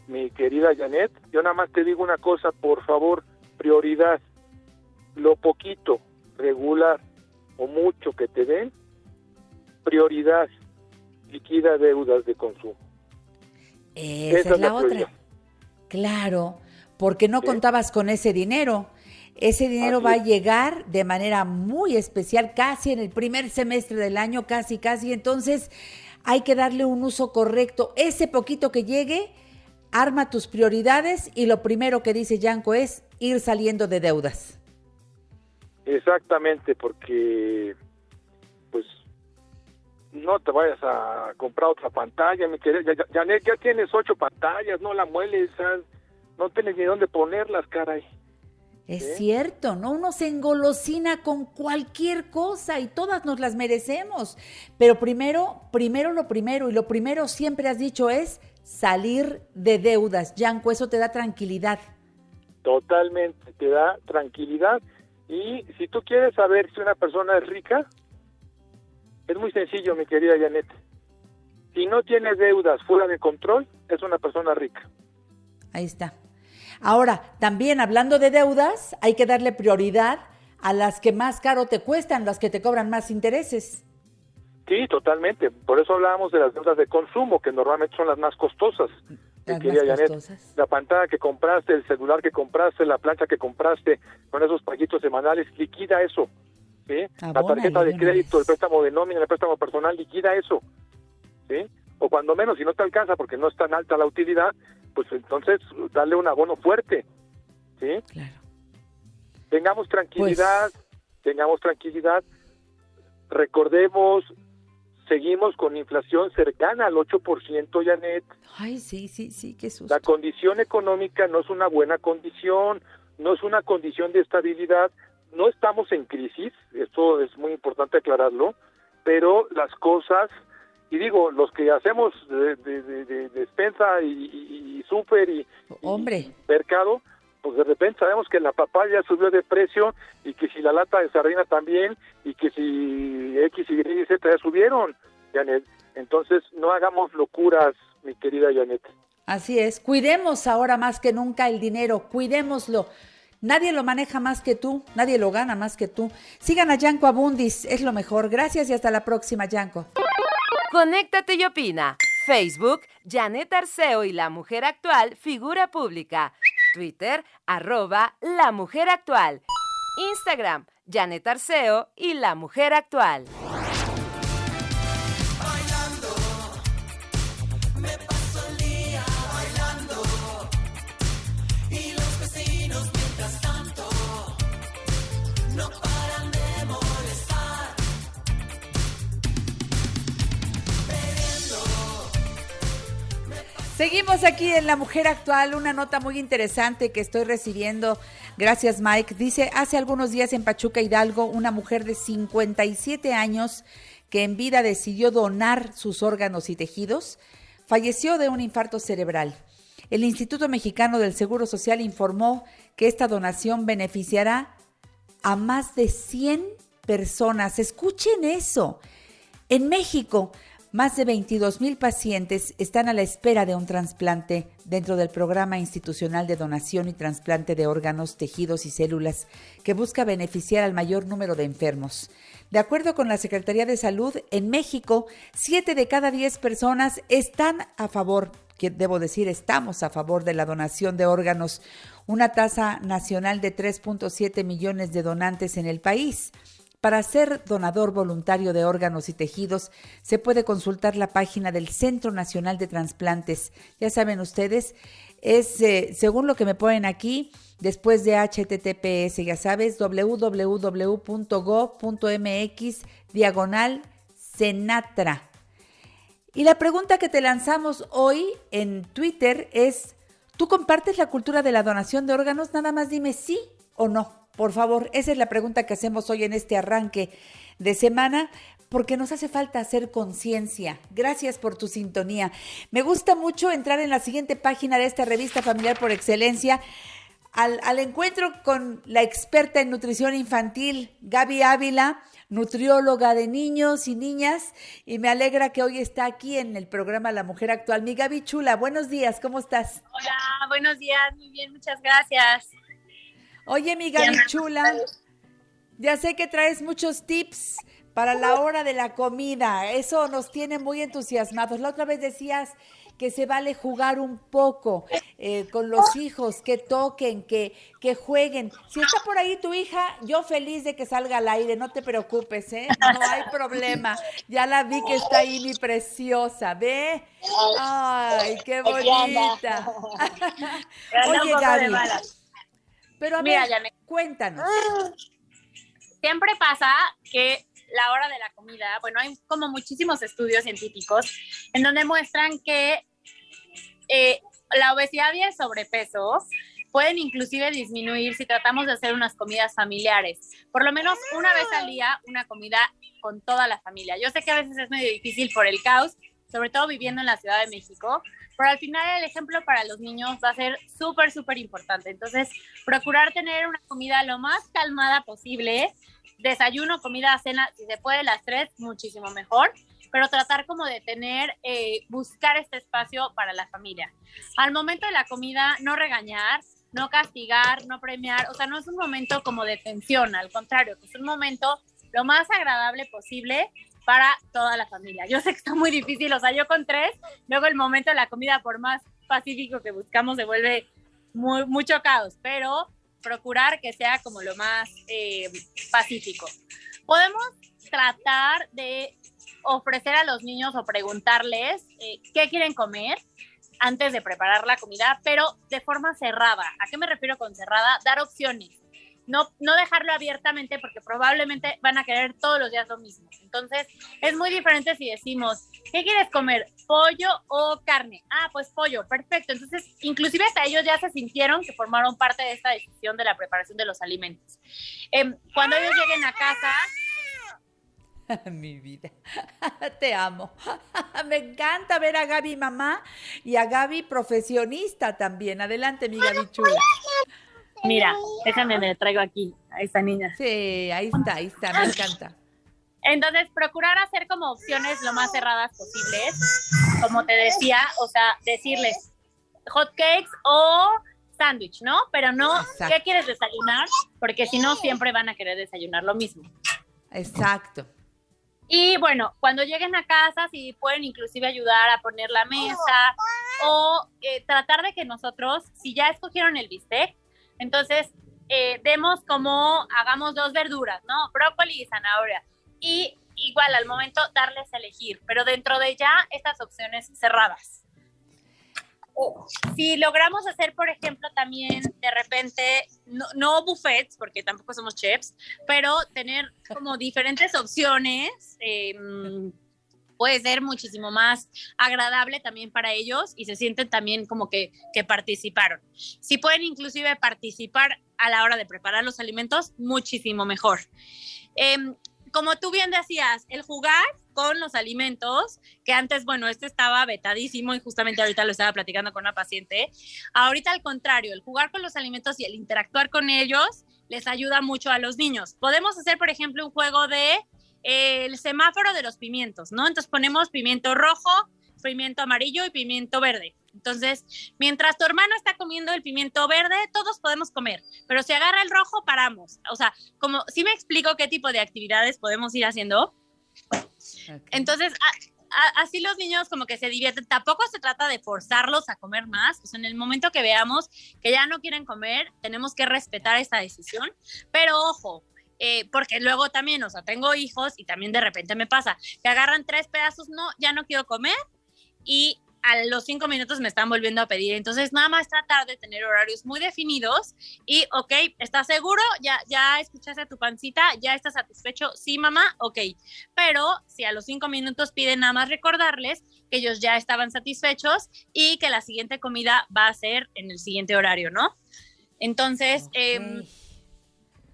Mi querida Janet, yo nada más te digo una cosa, por favor, prioridad. lo poquito, regular o mucho que te den, prioridad, liquida deudas de consumo. Esa, es la, otra. Claro, porque no contabas con ese dinero. Ese dinero va a llegar de manera muy especial, casi en el primer semestre del año, casi, casi. Entonces, hay que darle un uso correcto. Ese poquito que llegue, arma tus prioridades y lo primero que dice Yanko es ir saliendo de deudas. Exactamente, porque pues no te vayas a comprar otra pantalla, mi querida. Ya, ya, ya tienes ocho pantallas, no la mueles, no tienes ni dónde ponerlas, caray. Es cierto, ¿no? Uno se engolosina con cualquier cosa y todas nos las merecemos. Pero primero, primero lo primero, y lo primero siempre has dicho es salir de deudas. Yanko, eso te da tranquilidad. Totalmente, te da tranquilidad. Y si tú quieres saber si una persona es rica, es muy sencillo, mi querida Janet. Si no tiene deudas fuera de control, es una persona rica. Ahí está. Ahora, también hablando de deudas, hay que darle prioridad a las que más caro te cuestan, las que te cobran más intereses. Sí, totalmente. Por eso hablábamos de las deudas de consumo, que normalmente son las más costosas. Las más costosas. La pantalla que compraste, el celular que compraste, la plancha que compraste, con esos paguitos semanales, liquida eso. ¿sí? la tarjeta de crédito, el préstamo de nómina, el préstamo personal, liquida eso. ¿sí? O cuando menos, si no te alcanza porque no es tan alta la utilidad, pues entonces darle un abono fuerte, ¿sí? Claro. Tengamos tranquilidad, pues tengamos tranquilidad, recordemos, seguimos con inflación cercana al 8%, Janet. Ay, sí, sí, sí, qué susto. La condición económica no es una buena condición, no es una condición de estabilidad, no estamos en crisis, esto es muy importante aclararlo, pero las cosas y digo, los que hacemos de, despensa y, súper y, Hombre. mercado, pues de repente sabemos que la papaya subió de precio y que si la lata de sardina también y que si X, Y y Z ya subieron, Janet. Entonces, no hagamos locuras, mi querida Janet. Así es, cuidemos ahora más que nunca el dinero, cuidémoslo. Nadie lo maneja más que tú, nadie lo gana más que tú. Sigan a Yanko Abundis, es lo mejor. Gracias y hasta la próxima, Yanko. Conéctate y opina. Facebook, Janet Arceo y la mujer actual, figura pública. Twitter, arroba la mujer actual. Instagram, Janet Arceo y la mujer actual. Seguimos aquí en La Mujer Actual, una nota muy interesante que estoy recibiendo. Gracias, Mike. Dice, hace algunos días en Pachuca Hidalgo, una mujer de 57 años que en vida decidió donar sus órganos y tejidos, falleció de un infarto cerebral. El Instituto Mexicano del Seguro Social informó que esta donación beneficiará a más de 100 personas. Escuchen eso. En México, más de 22 mil pacientes están a la espera de un trasplante dentro del programa institucional de donación y trasplante de órganos, tejidos y células que busca beneficiar al mayor número de enfermos. De acuerdo con la Secretaría de Salud, en México, 7 de cada 10 personas están a favor, que debo decir, estamos a favor de la donación de órganos, una tasa nacional de 3.7 millones de donantes en el país. Para ser donador voluntario de órganos y tejidos, se puede consultar la página del Centro Nacional de Transplantes. Ya saben ustedes, es eh, según lo que me ponen aquí, después de HTTPS, ya sabes, www.go.mx diagonal Senatra. Y la pregunta que te lanzamos hoy en Twitter es, ¿tú compartes la cultura de la donación de órganos? Nada más dime sí o no. Por favor, esa es la pregunta que hacemos hoy en este arranque de semana, porque nos hace falta hacer conciencia. Gracias por tu sintonía. Me gusta mucho entrar en la siguiente página de esta revista familiar por excelencia. Al, encuentro con la experta en nutrición infantil, Gaby Ávila, nutrióloga de niños y niñas, y me alegra que hoy está aquí en el programa La Mujer Actual. Mi Gaby Chula, buenos días, ¿cómo estás? Hola, buenos días, muy bien, muchas gracias. Oye, mi Gaby Chula, Ya sé que traes muchos tips para la hora de la comida. Eso nos tiene muy entusiasmados. La otra vez decías que se vale jugar un poco eh, con los hijos, que toquen, que, que jueguen. Si está por ahí tu hija, yo feliz de que salga al aire, no te preocupes, ¿eh? No hay problema. Ya la vi que está ahí, mi preciosa, ¿ve? Ay, qué bonita. (laughs) Oye, Gaby. Pero a ver, cuéntanos. Siempre pasa que la hora de la comida, bueno, hay como muchísimos estudios científicos en donde muestran que eh, la obesidad y el sobrepeso pueden inclusive disminuir si tratamos de hacer unas comidas familiares. Por lo menos una vez al día, una comida con toda la familia. Yo sé que a veces es medio difícil por el caos, sobre todo viviendo en la Ciudad de México, pero al final el ejemplo para los niños va a ser súper, súper importante. Entonces, procurar tener una comida lo más calmada posible, desayuno, comida, cena, si se puede las tres, muchísimo mejor pero tratar como de tener, eh, buscar este espacio para la familia. Al momento de la comida, no regañar, no castigar, no premiar, o sea, no es un momento como de tensión, al contrario, es un momento lo más agradable posible para toda la familia. Yo sé que está muy difícil, o sea, yo con tres, luego el momento de la comida, por más pacífico que buscamos, se vuelve muy, mucho caos, pero procurar que sea como lo más eh, pacífico. Podemos tratar de ofrecer a los niños o preguntarles eh, qué quieren comer antes de preparar la comida, pero de forma cerrada. ¿A qué me refiero con cerrada? Dar opciones. No, no dejarlo abiertamente porque probablemente van a querer todos los días lo mismo. Entonces, es muy diferente si decimos, ¿qué quieres comer? ¿Pollo o carne? Ah, pues pollo, perfecto. Entonces, inclusive hasta ellos ya se sintieron que formaron parte de esta decisión de la preparación de los alimentos. Em, cuando ellos lleguen a casa, (laughs) Mi vida, (laughs) te amo. (laughs) Me encanta ver a Gaby mamá y a Gaby profesionista también. Adelante, mi Gaby chula. Mira, déjame, me traigo aquí a esta niña. Sí, ahí está, ahí está, me encanta. Entonces, procurar hacer como opciones lo más cerradas posibles, como te decía, o sea, decirles hot cakes o sándwich, ¿no? Pero no, ¿qué quieres desayunar? Porque si no, siempre van a querer desayunar lo mismo. Exacto. Y bueno, cuando lleguen a casa, si pueden inclusive ayudar a poner la mesa o eh, tratar de que nosotros, si ya escogieron el bistec, entonces eh, demos como hagamos dos verduras, ¿no? Brócoli y zanahoria. Y igual al momento darles a elegir, pero dentro de ya estas opciones cerradas si logramos hacer, por ejemplo, también de repente, no, buffets, porque tampoco somos chefs, pero tener como diferentes opciones, em, puede ser muchísimo más agradable también para ellos y se sienten también como que, que participaron. Si pueden inclusive participar a la hora de preparar los alimentos, muchísimo mejor. Em, como tú bien decías, el jugar con los alimentos, que antes, bueno, este estaba vetadísimo y justamente ahorita lo estaba platicando con una paciente. Ahorita al contrario, el jugar con los alimentos y el interactuar con ellos les ayuda mucho a los niños. Podemos hacer, por ejemplo, un juego de eh, el semáforo de los pimientos, ¿no? Entonces ponemos pimiento rojo, pimiento amarillo y pimiento verde. Entonces, mientras tu hermano está comiendo el pimiento verde, todos podemos comer, pero si agarra el rojo, paramos. O sea, como si me explico qué tipo de actividades podemos ir haciendo. Entonces, así los niños como que se divierten. Tampoco se trata de forzarlos a comer más. Sea, en el momento que veamos que ya no quieren comer, tenemos que respetar esta decisión. Pero ojo, eh, porque luego también, o sea, tengo hijos y también de repente me pasa que agarran tres pedazos, no, ya no quiero comer y a los cinco minutos me están volviendo a pedir. Entonces, nada más tratar de tener horarios muy definidos y, ok, ¿estás seguro? ¿Ya, ya escuchaste a tu pancita? ¿Ya estás satisfecho? Sí, mamá, ok. Pero si a los cinco minutos piden nada más recordarles que ellos ya estaban satisfechos y que la siguiente comida va a ser en el siguiente horario, ¿no? Entonces, eh,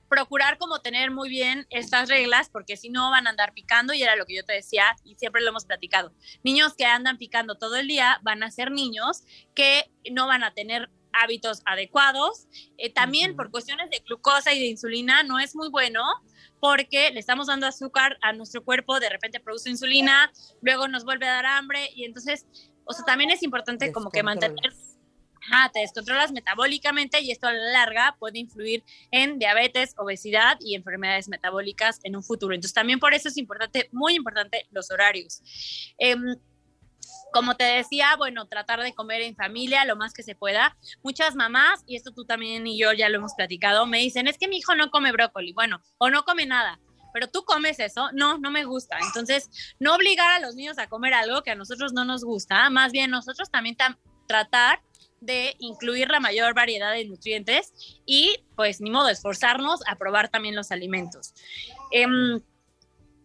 procurar como tener muy bien estas reglas, porque si no van a andar picando, y era lo que yo te decía, y siempre lo hemos platicado. Niños que andan picando todo el día van a ser niños que no van a tener hábitos adecuados. Eh, también por cuestiones de glucosa y de insulina no es muy bueno porque le estamos dando azúcar a nuestro cuerpo, de repente produce insulina, luego nos vuelve a dar hambre y entonces, o sea, también es importante como que mantener Ah, te descontrolas metabólicamente y esto a la larga puede influir en diabetes, obesidad y enfermedades metabólicas en un futuro. Entonces también por eso es importante, muy importante, los horarios. Em, como te decía, bueno, tratar de comer en familia lo más que se pueda. Muchas mamás, y esto tú también y yo ya lo hemos platicado, me dicen, es que mi hijo no come brócoli, bueno, o no come nada, pero tú comes eso, no, no me gusta. Entonces, no obligar a los niños a comer algo que a nosotros no nos gusta, más bien nosotros también tratar de incluir la mayor variedad de nutrientes y pues ni modo, esforzarnos a probar también los alimentos. Em,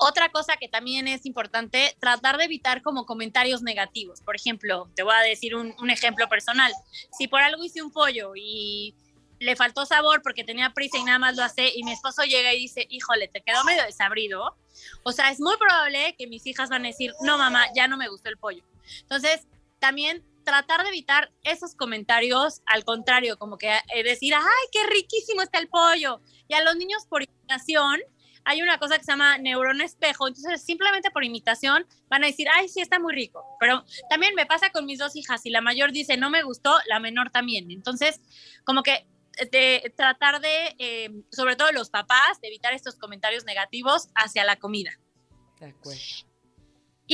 otra cosa que también es importante, tratar de evitar como comentarios negativos. Por ejemplo, te voy a decir un, ejemplo personal. Si por algo hice un pollo y le faltó sabor porque tenía prisa y nada más lo hace y mi esposo llega y dice, híjole, te quedó medio desabrido. O sea, es muy probable que mis hijas van a decir, no, mamá, ya no me gustó el pollo. Entonces, también tratar de evitar esos comentarios, al contrario, como que eh, decir, ay, qué riquísimo está el pollo. Y a los niños por imitación, hay una cosa que se llama neurón espejo, entonces simplemente por imitación van a decir, ay, sí, está muy rico. Pero también me pasa con mis dos hijas, y la mayor dice, no me gustó, la menor también. Entonces, como que eh, de tratar de, eh, sobre todo los papás, de evitar estos comentarios negativos hacia la comida. De acuerdo.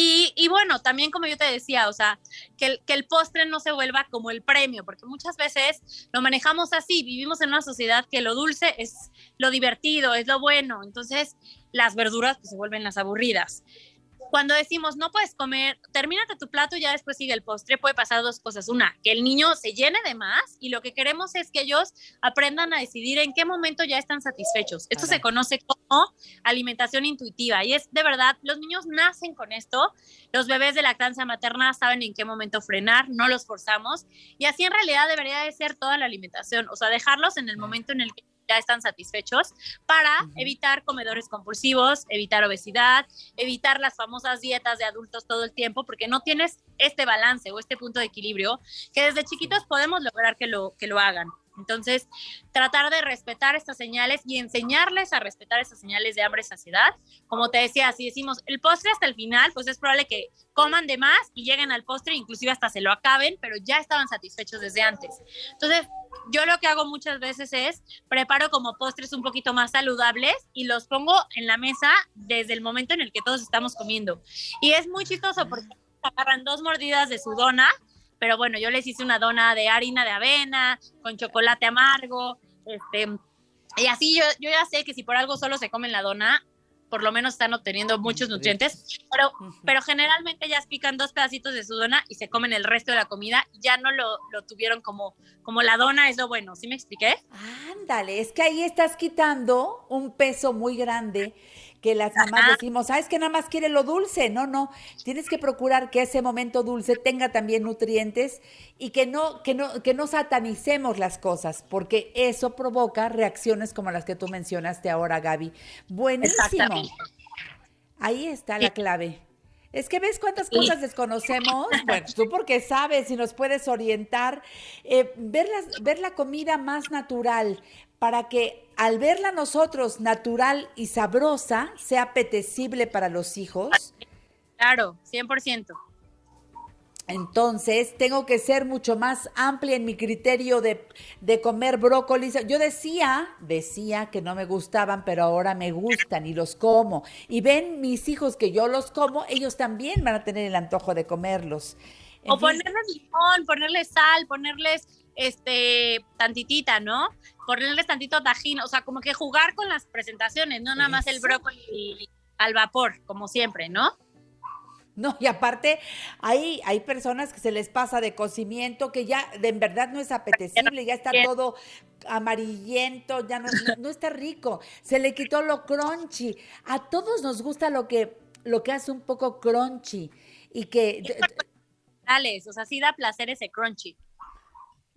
Y, bueno, también como yo te decía, o sea, que el, postre no se vuelva como el premio, porque muchas veces lo manejamos así, vivimos en una sociedad que lo dulce es lo divertido, es lo bueno, entonces las verduras pues, se vuelven las aburridas cuando decimos no puedes comer, termínate tu plato y ya después sigue el postre, puede pasar dos cosas. Una, que el niño se llene de más y lo que queremos es que ellos aprendan a decidir en qué momento ya están satisfechos. Esto se conoce como alimentación intuitiva y es de verdad, los niños nacen con esto, los bebés de lactancia materna saben en qué momento frenar, no los forzamos y así en realidad debería de ser toda la alimentación, o sea, dejarlos en el momento en el que ya están satisfechos para evitar comedores compulsivos, evitar obesidad, evitar las famosas dietas de adultos todo el tiempo, porque no tienes este balance o este punto de equilibrio que desde chiquitos podemos lograr que lo, que lo hagan. Entonces, tratar de respetar estas señales y enseñarles a respetar estas señales de hambre y saciedad. Como te decía, si decimos el postre hasta el final, pues es probable que coman de más y lleguen al postre, inclusive hasta se lo acaben, pero ya estaban satisfechos desde antes. Entonces, yo lo que hago muchas veces es preparo como postres un poquito más saludables y los pongo en la mesa desde el momento en el que todos estamos comiendo. Y es muy chistoso porque agarran dos mordidas de su dona pero bueno, yo les hice una dona de harina de avena, con chocolate amargo, este, y así yo, yo ya sé que si por algo solo se comen la dona, por lo menos están obteniendo muchos nutrientes, pero, pero generalmente ya pican dos pedacitos de su dona y se comen el resto de la comida, ya no lo, lo tuvieron como, como la dona es lo bueno, ¿sí me expliqué? Ándale, es que ahí estás quitando un peso muy grande que las mamás decimos, sabes que nada más quiere lo dulce. No, no, tienes que procurar que ese momento dulce tenga también nutrientes y que no, que no, que no satanicemos las cosas, porque eso provoca reacciones como las que tú mencionaste ahora, Gaby. Buenísimo. Ahí está la clave. Es que ves cuántas cosas desconocemos. Bueno, tú porque sabes y nos puedes orientar. Eh, ver, ver la comida más natural, para que al verla nosotros natural y sabrosa sea apetecible para los hijos. Claro, 100%. Entonces, tengo que ser mucho más amplia en mi criterio de, de, comer brócolis. Yo decía, decía que no me gustaban, pero ahora me gustan y los como. Y ven mis hijos que yo los como, ellos también van a tener el antojo de comerlos. o ponerles limón, ponerles sal, ponerles este tantitita, ¿no? ponerles tantito tajín, o sea, como que jugar con las presentaciones, no nada más el brócoli al vapor, como siempre, ¿no? No, y aparte, hay, hay personas que se les pasa de cocimiento, que ya de en verdad no es apetecible, ya está todo amarillento, ya no, no, está rico. Se le quitó lo crunchy. A todos nos gusta lo que, lo que hace un poco crunchy y que... o sea, sí da placer ese crunchy.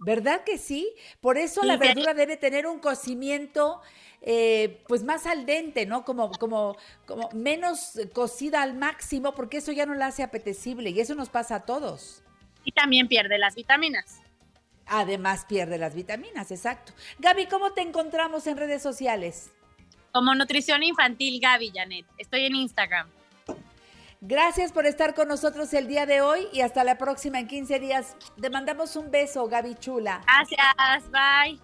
¿Verdad que sí? Por eso la verdura debe tener un cocimiento eh, pues más al dente, ¿no? Como, como, como menos cocida al máximo, porque eso ya no la hace apetecible y eso nos pasa a todos. Y también pierde las vitaminas. Además pierde las vitaminas, exacto. Gaby, ¿cómo te encontramos en redes sociales? Como Nutrición Infantil Gaby, Janet. Estoy en Instagram. Gracias por estar con nosotros el día de hoy y hasta la próxima en 15 días. Te mandamos un beso, Gaby Chula. Gracias, bye.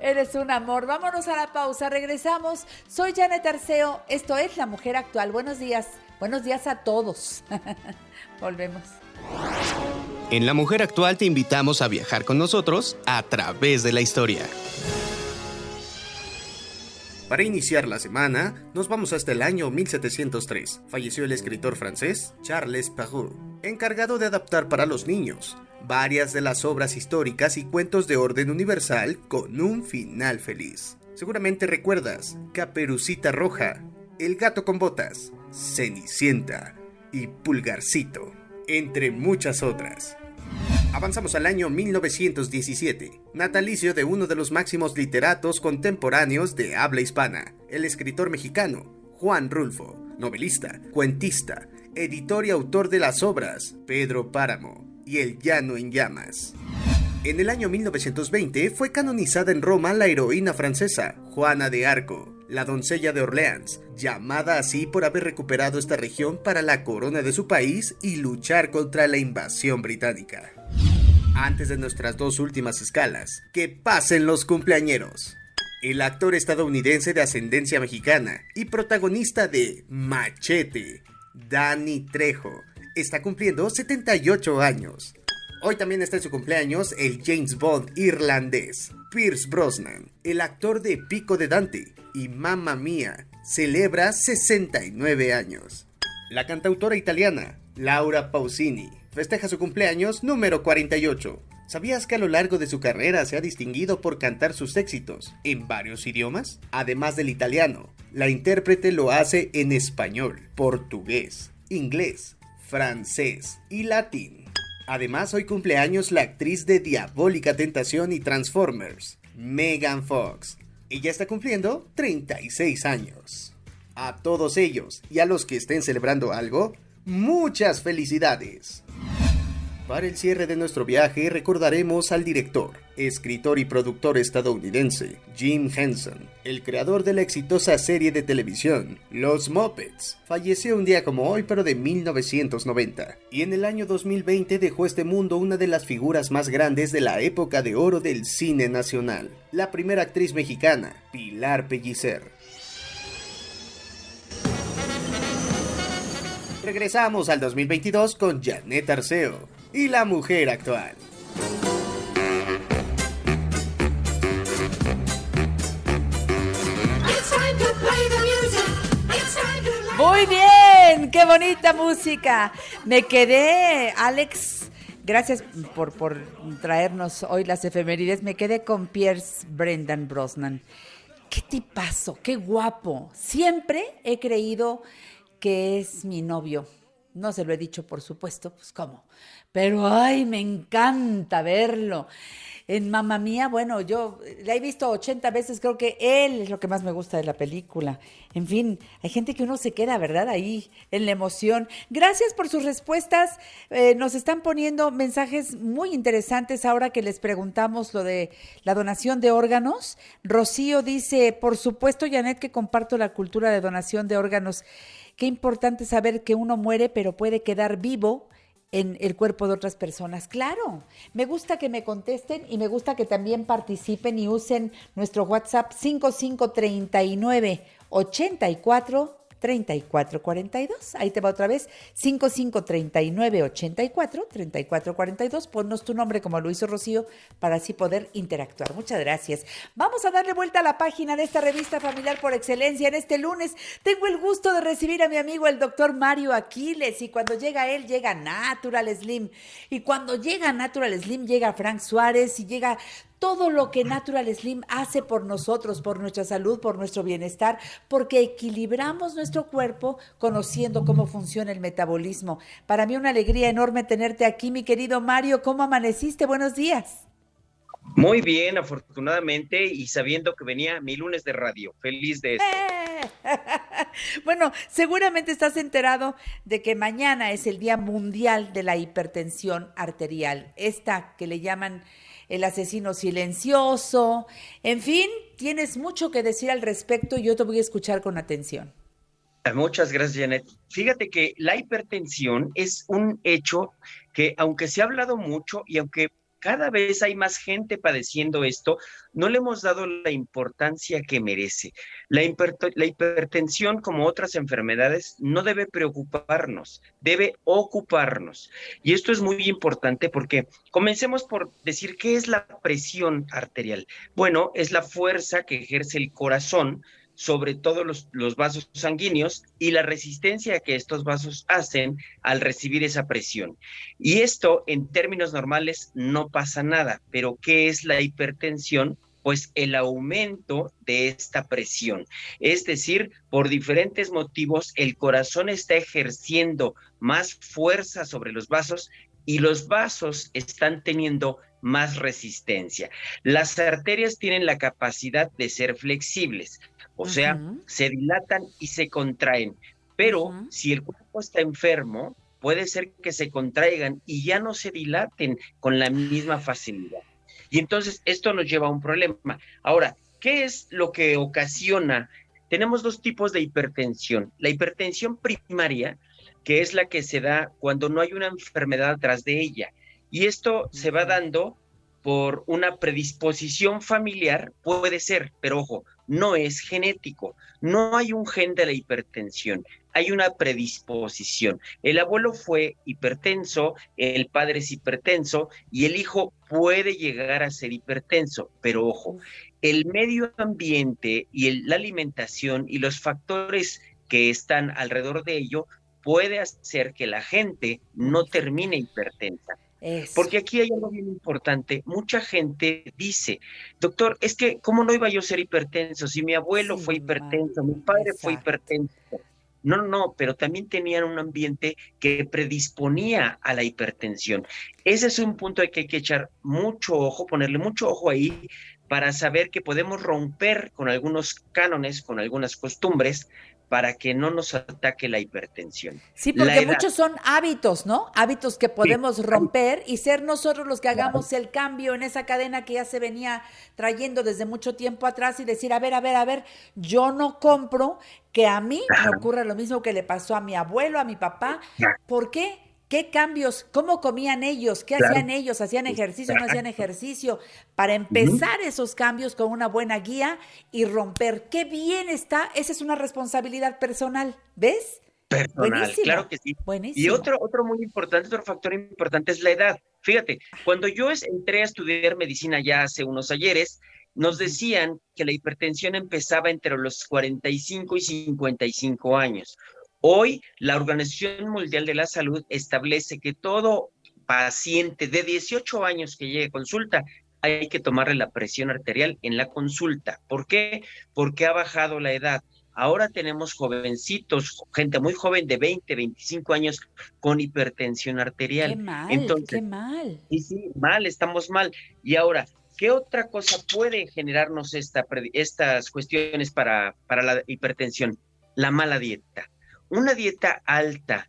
Eres un amor. Vámonos a la pausa. Regresamos. Soy Janet Arceo. Esto es La Mujer Actual. Buenos días. Buenos días a todos. (laughs) Volvemos. En La Mujer Actual te invitamos a viajar con nosotros a través de la historia. Para iniciar la semana, nos vamos hasta el año 1703. Falleció el escritor francés Charles Perrault, encargado de adaptar para los niños varias de las obras históricas y cuentos de orden universal con un final feliz. Seguramente recuerdas Caperucita Roja, El gato con botas, Cenicienta y Pulgarcito, entre muchas otras. Avanzamos al año 1917, natalicio de uno de los máximos literatos contemporáneos de habla hispana, el escritor mexicano Juan Rulfo, novelista, cuentista, editor y autor de las obras Pedro Páramo y El Llano en Llamas. En el año 1920 fue canonizada en Roma la heroína francesa Juana de Arco, la doncella de Orleans, llamada así por haber recuperado esta región para la corona de su país y luchar contra la invasión británica. Antes de nuestras dos últimas escalas, que pasen los cumpleañeros. El actor estadounidense de ascendencia mexicana y protagonista de Machete, Danny Trejo, está cumpliendo 78 años. Hoy también está en su cumpleaños el James Bond irlandés, Pierce Brosnan, el actor de Pico de Dante y Mamma Mía, celebra 69 años. La cantautora italiana, Laura Pausini, festeja su cumpleaños número 48. ¿Sabías que a lo largo de su carrera se ha distinguido por cantar sus éxitos en varios idiomas? Además del italiano, la intérprete lo hace en español, portugués, inglés, francés y latín. Además, hoy cumpleaños la actriz de Diabólica Tentación y Transformers, Megan Fox. Ella está cumpliendo 36 años. A todos ellos y a los que estén celebrando algo, muchas felicidades. Para el cierre de nuestro viaje recordaremos al director, escritor y productor estadounidense Jim Henson, el creador de la exitosa serie de televisión Los Muppets. Falleció un día como hoy pero de 1990 y en el año 2020 dejó este mundo una de las figuras más grandes de la época de oro del cine nacional, la primera actriz mexicana, Pilar Pellicer. Regresamos al 2022 con Janet Arceo y la mujer actual. Muy bien, qué bonita música. Me quedé, Alex, gracias por, por traernos hoy las efemérides. Me quedé con Pierce Brendan Brosnan. Qué tipazo, qué guapo. Siempre he creído que es mi novio. No se lo he dicho, por supuesto, pues cómo. Pero ay, me encanta verlo. En Mamma Mía, bueno, yo la he visto 80 veces, creo que él es lo que más me gusta de la película. En fin, hay gente que uno se queda, ¿verdad? Ahí, en la emoción. Gracias por sus respuestas. Eh, nos están poniendo mensajes muy interesantes ahora que les preguntamos lo de la donación de órganos. Rocío dice, por supuesto, Janet, que comparto la cultura de donación de órganos. Qué importante saber que uno muere, pero puede quedar vivo en el cuerpo de otras personas. Claro, me gusta que me contesten y me gusta que también participen y usen nuestro WhatsApp 5539 84 3442. Ahí te va otra vez. 553984 3442. Ponnos tu nombre como lo hizo Rocío para así poder interactuar. Muchas gracias. Vamos a darle vuelta a la página de esta revista familiar por excelencia. En este lunes tengo el gusto de recibir a mi amigo el doctor Mario Aquiles. Y cuando llega él, llega Natural Slim. Y cuando llega Natural Slim, llega Frank Suárez y llega todo lo que Natural Slim hace por nosotros, por nuestra salud, por nuestro bienestar, porque equilibramos nuestro cuerpo conociendo cómo funciona el metabolismo. Para mí una alegría enorme tenerte aquí, mi querido Mario. ¿Cómo amaneciste? Buenos días. Muy bien, afortunadamente, y sabiendo que venía mi lunes de radio. Feliz de esto. (laughs) bueno, seguramente estás enterado de que mañana es el Día Mundial de la Hipertensión Arterial, esta que le llaman el asesino silencioso, en fin, tienes mucho que decir al respecto y yo te voy a escuchar con atención. Muchas gracias, Janet. Fíjate que la hipertensión es un hecho que, aunque se ha hablado mucho y aunque cada vez hay más gente padeciendo esto, no le hemos dado la importancia que merece. La, hipertensión, como otras enfermedades, no debe preocuparnos, debe ocuparnos. Y esto es muy importante porque comencemos por decir qué es la presión arterial. Bueno, es la fuerza que ejerce el corazón sobre todos los, vasos sanguíneos y la resistencia que estos vasos hacen al recibir esa presión. Y esto en términos normales no pasa nada, pero ¿qué es la hipertensión? Pues el aumento de esta presión. Es decir, por diferentes motivos, el corazón está ejerciendo más fuerza sobre los vasos y los vasos están teniendo más resistencia. Las arterias tienen la capacidad de ser flexibles, o sea, se dilatan y se contraen. Pero si el cuerpo está enfermo, puede ser que se contraigan y ya no se dilaten con la misma facilidad. Y entonces esto nos lleva a un problema. Ahora, ¿qué es lo que ocasiona? Tenemos dos tipos de hipertensión. La hipertensión primaria, que es la que se da cuando no hay una enfermedad atrás de ella. Y esto se va dando por una predisposición familiar, puede ser, pero ojo, no es genético. No hay un gen de la hipertensión, hay una predisposición. El abuelo fue hipertenso, el padre es hipertenso y el hijo puede llegar a ser hipertenso, pero ojo, el medio ambiente y la alimentación y los factores que están alrededor de ello puede hacer que la gente no termine hipertensa. Porque aquí hay algo bien importante. Mucha gente dice, doctor, es que, ¿cómo no iba yo a ser hipertenso? Si mi abuelo fue hipertenso, mi padre fue hipertenso. No, no, pero también tenían un ambiente que predisponía a la hipertensión. Ese es un punto que hay que echar mucho ojo, ponerle mucho ojo ahí para saber que podemos romper con algunos cánones, con algunas costumbres, para que no nos ataque la hipertensión. Sí, porque muchos son hábitos, ¿no? Hábitos que podemos romper y ser nosotros los que hagamos el cambio en esa cadena que ya se venía trayendo desde mucho tiempo atrás y decir, a ver, a ver, a ver, yo no compro que a mí me ocurra lo mismo que le pasó a mi abuelo, a mi papá. ¿Por qué? ¿Qué cambios? ¿Cómo comían ellos? ¿Qué hacían ellos? ¿Hacían ejercicio? ¿No hacían ejercicio? Para empezar esos cambios con una buena guía y romper. Qué bien está. Esa es una responsabilidad personal. ¿Ves? Personal, claro que sí. Y otro, otro muy importante, otro factor importante es la edad. Fíjate, cuando yo entré a estudiar medicina ya hace unos ayeres, nos decían que la hipertensión empezaba entre los 45 y 55 años. Hoy, la Organización Mundial de la Salud establece que todo paciente de 18 años que llegue a consulta hay que tomarle la presión arterial en la consulta. ¿Por qué? Porque ha bajado la edad. Ahora tenemos jovencitos, gente muy joven de 20, 25 años con hipertensión arterial. Qué mal, qué mal. Sí, sí, mal, estamos mal. Y ahora, ¿qué otra cosa puede generarnos esta, estas cuestiones para, para la hipertensión? La mala dieta una dieta alta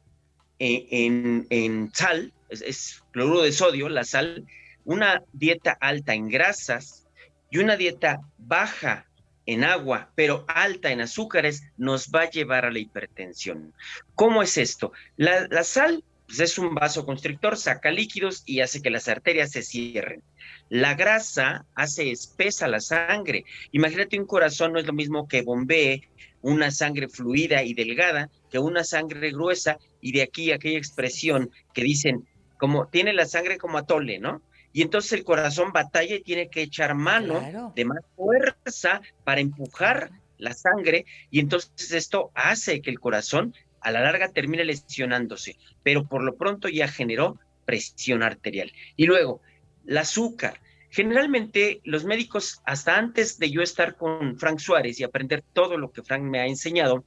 en, sal, es, cloruro de sodio, la sal, una dieta alta en grasas y una dieta baja en agua, pero alta en azúcares, nos va a llevar a la hipertensión. ¿Cómo es esto? La, la sal pues, es un vasoconstrictor, saca líquidos y hace que las arterias se cierren. La grasa hace espesa la sangre. Imagínate un corazón no es lo mismo que bombee una sangre fluida y delgada que una sangre gruesa y de aquí aquella expresión que dicen como tiene la sangre como atole, ¿no? Y entonces el corazón batalla y tiene que echar mano de más fuerza para empujar la sangre y entonces esto hace que el corazón a la larga termine lesionándose, pero por lo pronto ya generó presión arterial. Y luego, el azúcar. Generalmente los médicos, hasta antes de yo estar con Frank Suárez y aprender todo lo que Frank me ha enseñado,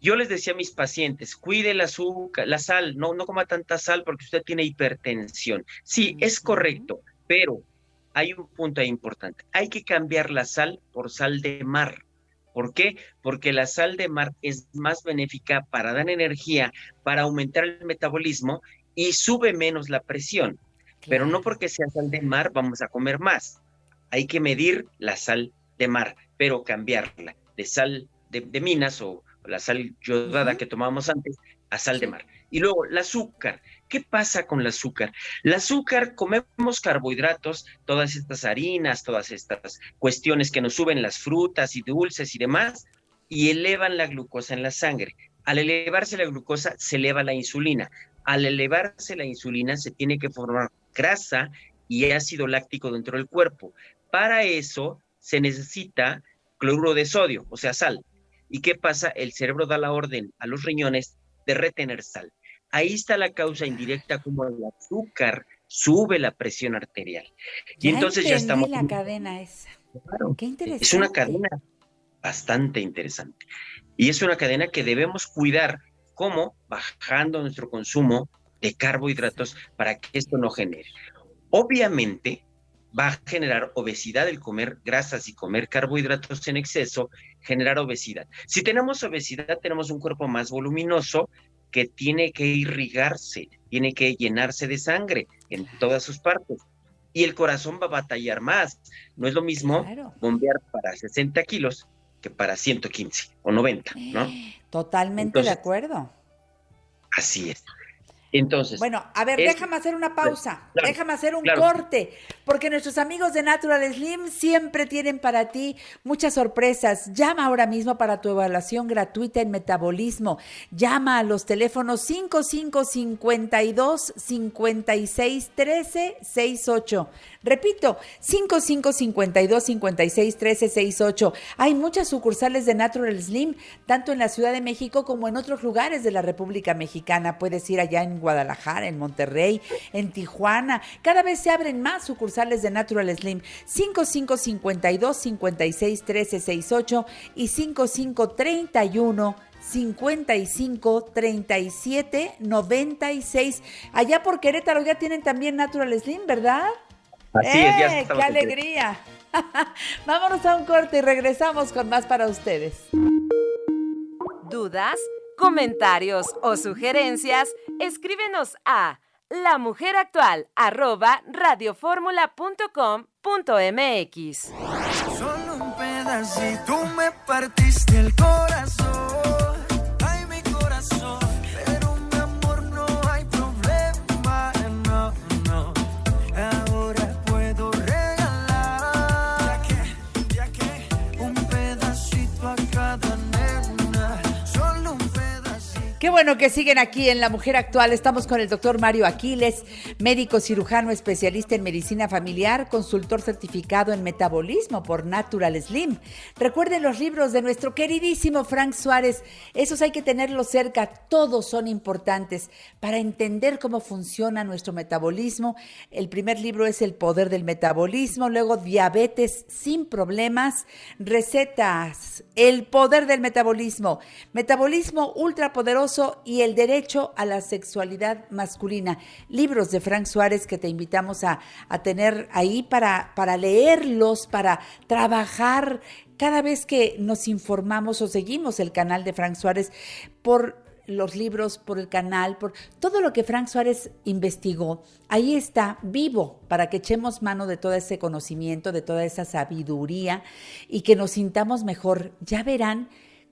yo les decía a mis pacientes, cuide el azúcar, la sal, no, no coma tanta sal porque usted tiene hipertensión. Sí, es correcto, pero hay un punto importante. Hay que cambiar la sal por sal de mar. ¿Por qué? Porque la sal de mar es más benéfica para dar energía, para aumentar el metabolismo y sube menos la presión. Pero no porque sea sal de mar vamos a comer más. Hay que medir la sal de mar, pero cambiarla de sal de, minas o, la sal yodada que tomábamos antes, a sal de mar. Y luego, el azúcar. ¿Qué pasa con el azúcar? El azúcar, comemos carbohidratos, todas estas harinas, todas estas cuestiones que nos suben las frutas y dulces y demás, y elevan la glucosa en la sangre. Al elevarse la glucosa, se eleva la insulina. Al elevarse la insulina, se tiene que formar grasa y ácido láctico dentro del cuerpo. Para eso se necesita cloruro de sodio, o sea, sal. ¿Y qué pasa? El cerebro da la orden a los riñones de retener sal. Ahí está la causa indirecta como el azúcar sube la presión arterial. Y entonces ya estamos... la cadena esa. Qué interesante. Es una cadena bastante interesante. Y es una cadena que debemos cuidar, como bajando nuestro consumo de carbohidratos para que esto no genere. Obviamente, va a generar obesidad el comer grasas y comer carbohidratos en exceso, generar obesidad. Si tenemos obesidad, tenemos un cuerpo más voluminoso que tiene que irrigarse, tiene que llenarse de sangre en todas sus partes. Y el corazón va a batallar más. No es lo mismo bombear para 60 kilos que para 115 o 90, ¿no? (gasps) Totalmente de acuerdo. Así es. Entonces. Bueno, a ver, déjame hacer una pausa, déjame hacer un corte, porque nuestros amigos de Natural Slim siempre tienen para ti muchas sorpresas. Llama ahora mismo para tu evaluación gratuita en metabolismo. Llama a los teléfonos 5552 56 13 68. Repito, 5552 56 13 68. Hay muchas sucursales de Natural Slim, tanto en la Ciudad de México como en otros lugares de la República Mexicana. Puedes ir allá en Guadalajara, en Monterrey, en Tijuana. Cada vez se abren más sucursales de Natural Slim. 5552 56 13 68 y 5531 55 37 96. Allá por Querétaro ya tienen también Natural Slim, ¿verdad? Así es, ya ¡Eh, ¡Qué alegría! (laughs) Vámonos a un corte y regresamos con más para ustedes. ¿Dudas? Comentarios o sugerencias, escríbenos a la mujer actual radioformula.com.mx. Solo un. Qué bueno que siguen aquí en La Mujer Actual. Estamos con el doctor Mario Aquiles, médico cirujano especialista en medicina familiar, consultor certificado en metabolismo por Natural Slim. Recuerden los libros de nuestro queridísimo Frank Suárez. Esos hay que tenerlos cerca. Todos son importantes para entender cómo funciona nuestro metabolismo. El primer libro es El Poder del Metabolismo. Luego, Diabetes sin Problemas. Recetas. El Poder del Metabolismo. Metabolismo ultrapoderoso y el derecho a la sexualidad masculina. Libros de Frank Suárez que te invitamos a, tener ahí para, para leerlos, para trabajar cada vez que nos informamos o seguimos el canal de Frank Suárez por los libros, por el canal, por todo lo que Frank Suárez investigó, ahí está vivo para que echemos mano de todo ese conocimiento, de toda esa sabiduría y que nos sintamos mejor. Ya verán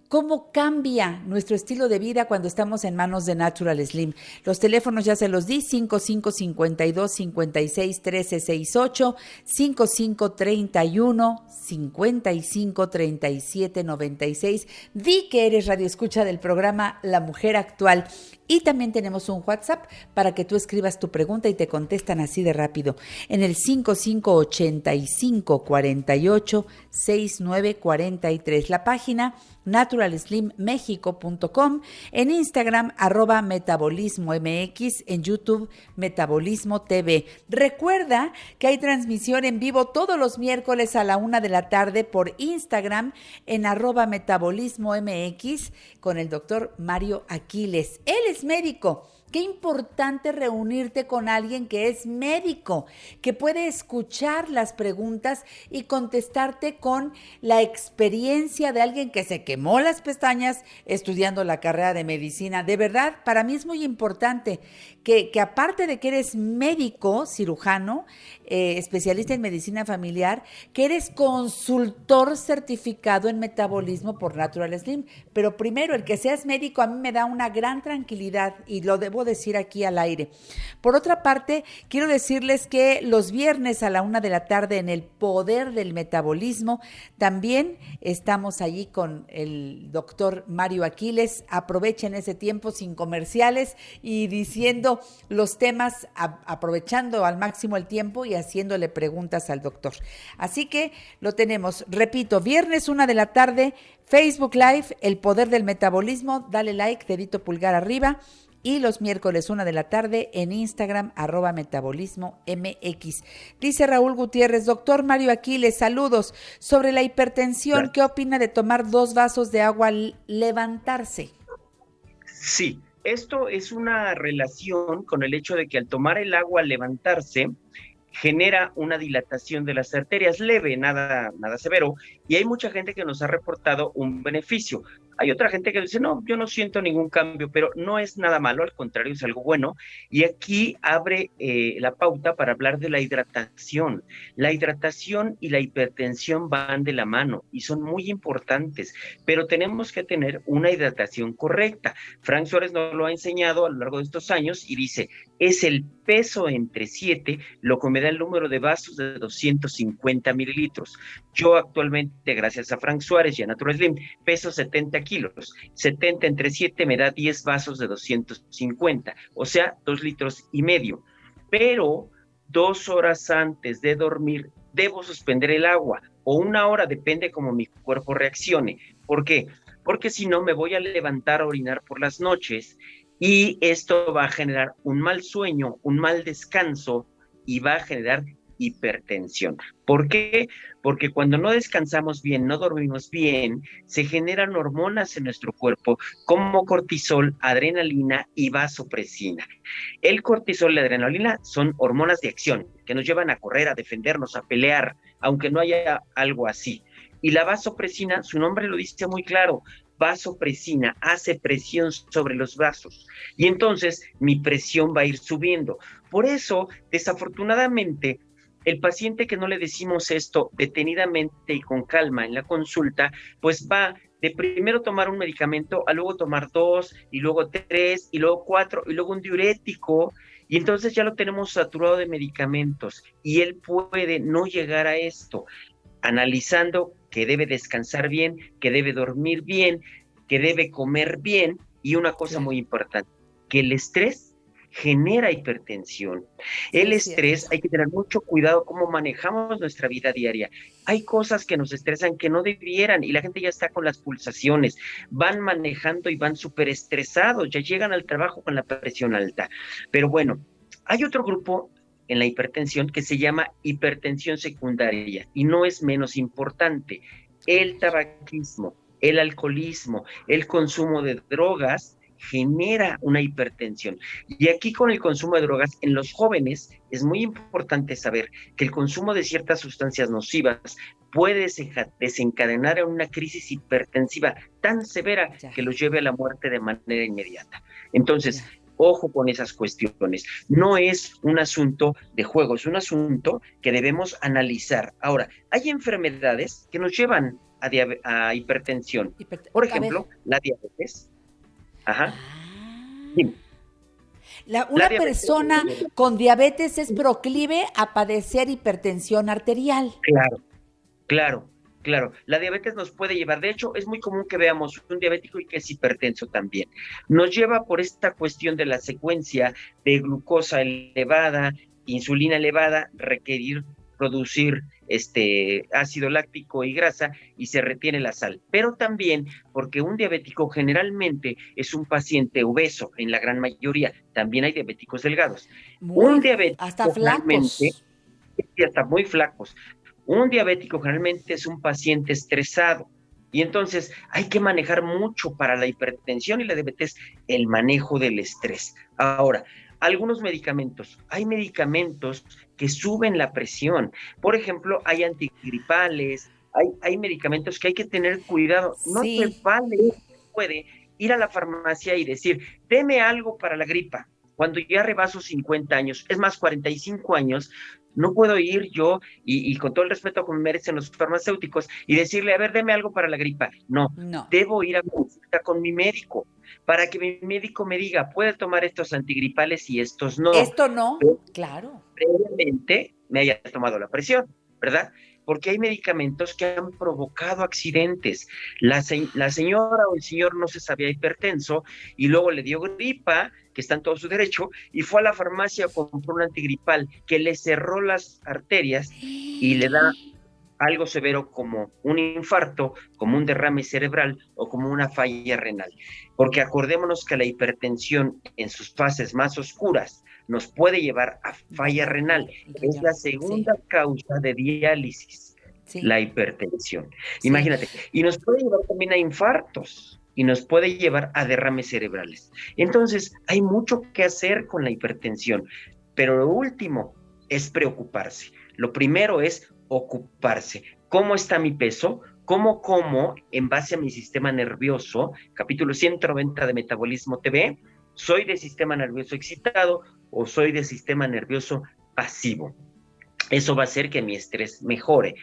cómo cambia nuestro estilo de vida cuando estamos en manos de Natural Slim. Los teléfonos ya se los di, 5552 56 13 68, 5531 55 37 96. Di que eres radio escucha del programa La Mujer Actual y también tenemos un WhatsApp para que tú escribas tu pregunta y te contestan así de rápido en el 5585 48 6943. La página naturalslimmexico.com, en Instagram arroba metabolismo mx, en YouTube metabolismo TV. Recuerda que hay transmisión en vivo todos los miércoles a la una de la tarde por Instagram en arroba metabolismo mx con el doctor Mario Aquiles. Él es médico. Qué importante reunirte con alguien que es médico, que puede escuchar las preguntas y contestarte con la experiencia de alguien que se quemó las pestañas estudiando la carrera de medicina. De verdad, para mí es muy importante que, aparte de que eres médico, cirujano, eh, especialista en medicina familiar, que eres consultor certificado en metabolismo por Natural Slim. Pero primero, el que seas médico a mí me da una gran tranquilidad y lo debo decir aquí al aire. Por otra parte, quiero decirles que los viernes a la una de la tarde en el Poder del Metabolismo, también estamos allí con el doctor Mario Aquiles. Aprovechen ese tiempo sin comerciales y diciendo los temas, aprovechando al máximo el tiempo y haciéndole preguntas al doctor. Así que lo tenemos, repito, viernes una de la tarde, Facebook Live, El Poder del Metabolismo, dale like, dedito pulgar arriba. Y los miércoles una de la tarde en Instagram, arroba metabolismo MX. Dice Raúl Gutiérrez, doctor Mario Aquiles, saludos. Sobre la hipertensión, ¿qué opina de tomar dos vasos de agua al levantarse? Sí, esto es una relación con el hecho de que al tomar el agua al levantarse, genera una dilatación de las arterias leve, nada, nada severo, y hay mucha gente que nos ha reportado un beneficio. Hay otra gente que dice, no, yo no siento ningún cambio, pero no es nada malo, al contrario, es algo bueno. Y aquí abre eh, la pauta para hablar de la hidratación. La hidratación y la hipertensión van de la mano y son muy importantes, pero tenemos que tener una hidratación correcta. Frank Suárez nos lo ha enseñado a lo largo de estos años y dice, es el peso entre 7 lo que me da el número de vasos de 250 mililitros. Yo actualmente, gracias a Frank Suárez y a Natural Slim, peso 70 kilos. 70 entre 7 me da 10 vasos de 250, o sea, 2 litros y medio. Pero dos horas antes de dormir debo suspender el agua o una hora, depende cómo mi cuerpo reaccione. ¿Por qué? Porque si no me voy a levantar a orinar por las noches y esto va a generar un mal sueño, un mal descanso y va a generar hipertensión. ¿Por qué? Porque cuando no descansamos bien, no dormimos bien, se generan hormonas en nuestro cuerpo como cortisol, adrenalina y vasopresina. El cortisol y la adrenalina son hormonas de acción que nos llevan a correr, a defendernos, a pelear, aunque no haya algo así. Y la vasopresina, su nombre lo dice muy claro, vasopresina hace presión sobre los vasos. Y entonces mi presión va a ir subiendo. Por eso, desafortunadamente, el paciente que no le decimos esto detenidamente y con calma en la consulta, pues va de primero tomar un medicamento a luego tomar dos y luego tres y luego cuatro y luego un diurético. Y entonces ya lo tenemos saturado de medicamentos y él puede no llegar a esto. Analizando que debe descansar bien, que debe dormir bien, que debe comer bien y una cosa muy importante, que el estrés genera hipertensión. el estrés, hay que tener mucho cuidado cómo manejamos nuestra vida diaria. Hay cosas que nos estresan que no debieran y la gente ya está con las pulsaciones, van manejando y van súper estresados, ya llegan al trabajo con la presión alta. Pero bueno, hay otro grupo en la hipertensión que se llama hipertensión secundaria y no es menos importante. El tabaquismo, el alcoholismo, el consumo de drogas genera una hipertensión. Y aquí con el consumo de drogas en los jóvenes es muy importante saber que el consumo de ciertas sustancias nocivas puede desencadenar una crisis hipertensiva tan severa que los lleve a la muerte de manera inmediata. Entonces, Ojo con esas cuestiones. No es un asunto de juego, es un asunto que debemos analizar. Ahora, hay enfermedades que nos llevan a, hipertensión. Por ejemplo, la diabetes. Ajá. Ah. una persona con diabetes es proclive a padecer hipertensión arterial. Claro, claro. Claro, la diabetes nos puede llevar, de hecho es muy común que veamos un diabético y que es hipertenso también. Nos lleva por esta cuestión de la secuencia de glucosa elevada, insulina elevada, requerir producir este ácido láctico y grasa y se retiene la sal. Pero también porque un diabético generalmente es un paciente obeso, en la gran mayoría. También hay diabéticos delgados. un diabético hasta flacos. Y hasta muy flacos. Un diabético generalmente es un paciente estresado y entonces hay que manejar mucho para la hipertensión y la diabetes el manejo del estrés. Ahora, algunos medicamentos. Hay medicamentos que suben la presión. Por ejemplo, hay antigripales, hay, hay medicamentos que hay que tener cuidado. No se vale, puede ir a la farmacia y decir, deme algo para la gripa cuando ya rebaso 50 años, es más, 45 años, no puedo ir yo y, con todo el respeto que me merecen los farmacéuticos y decirle, a ver, deme algo para la gripa. No, no. debo ir a consulta con mi médico para que mi médico me diga, puede tomar estos antigripales y estos no. Esto no, claro. Previamente me haya tomado la presión, ¿verdad? porque hay medicamentos que han provocado accidentes. La, la, señora o el señor no se sabía hipertenso y luego le dio gripa, que está en todo su derecho, y fue a la farmacia a comprar un antigripal que le cerró las arterias y le da algo severo como un infarto, como un derrame cerebral o como una falla renal. Porque acordémonos que la hipertensión en sus fases más oscuras nos puede llevar a falla renal. Es la segunda causa de diálisis, la hipertensión. Imagínate, y nos puede llevar también a infartos y nos puede llevar a derrames cerebrales. Entonces, hay mucho que hacer con la hipertensión, pero lo último es preocuparse. Lo primero es ocuparse. ¿Cómo está mi peso? ¿Cómo como en base a mi sistema nervioso? Capítulo 190 de Metabolismo TV. ¿Soy de sistema nervioso excitado o soy de sistema nervioso pasivo. Eso va a hacer que mi estrés mejore.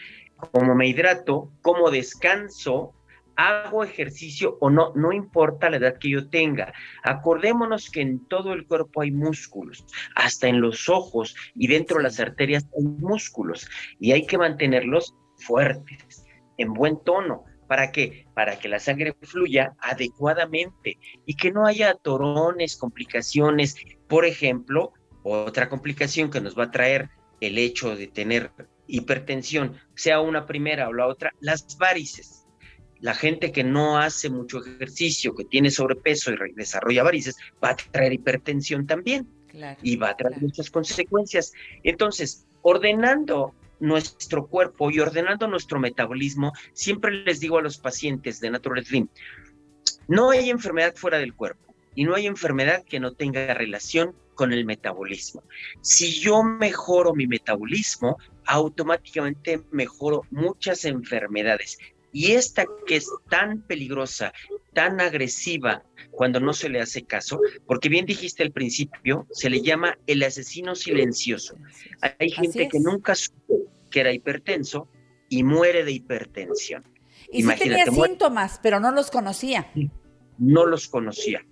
Como me hidrato, como descanso, hago ejercicio o no, no importa la edad que yo tenga. Acordémonos que en todo el cuerpo hay músculos, hasta en los ojos y dentro de las arterias hay músculos y hay que mantenerlos fuertes, en buen tono. ¿Para qué? Para que la sangre fluya adecuadamente y que no haya torones, complicaciones. Por ejemplo, otra complicación que nos va a traer el hecho de tener hipertensión, sea una primera o la otra, las varices. La gente que no hace mucho ejercicio, que tiene sobrepeso y desarrolla varices, va a traer hipertensión también. y va a traer muchas consecuencias. Entonces, ordenando nuestro cuerpo y ordenando nuestro metabolismo, siempre les digo a los pacientes de Natural Slim, no hay enfermedad fuera del cuerpo y no hay enfermedad que no tenga relación con el metabolismo. Si yo mejoro mi metabolismo, automáticamente mejoro muchas enfermedades. Y esta que es tan peligrosa, tan agresiva, cuando no se le hace caso, porque bien dijiste al principio, se le llama el asesino silencioso. Hay gente que nunca supo que era hipertenso y muere de hipertensión. Y sí tenía síntomas, pero no los conocía. No los conocía,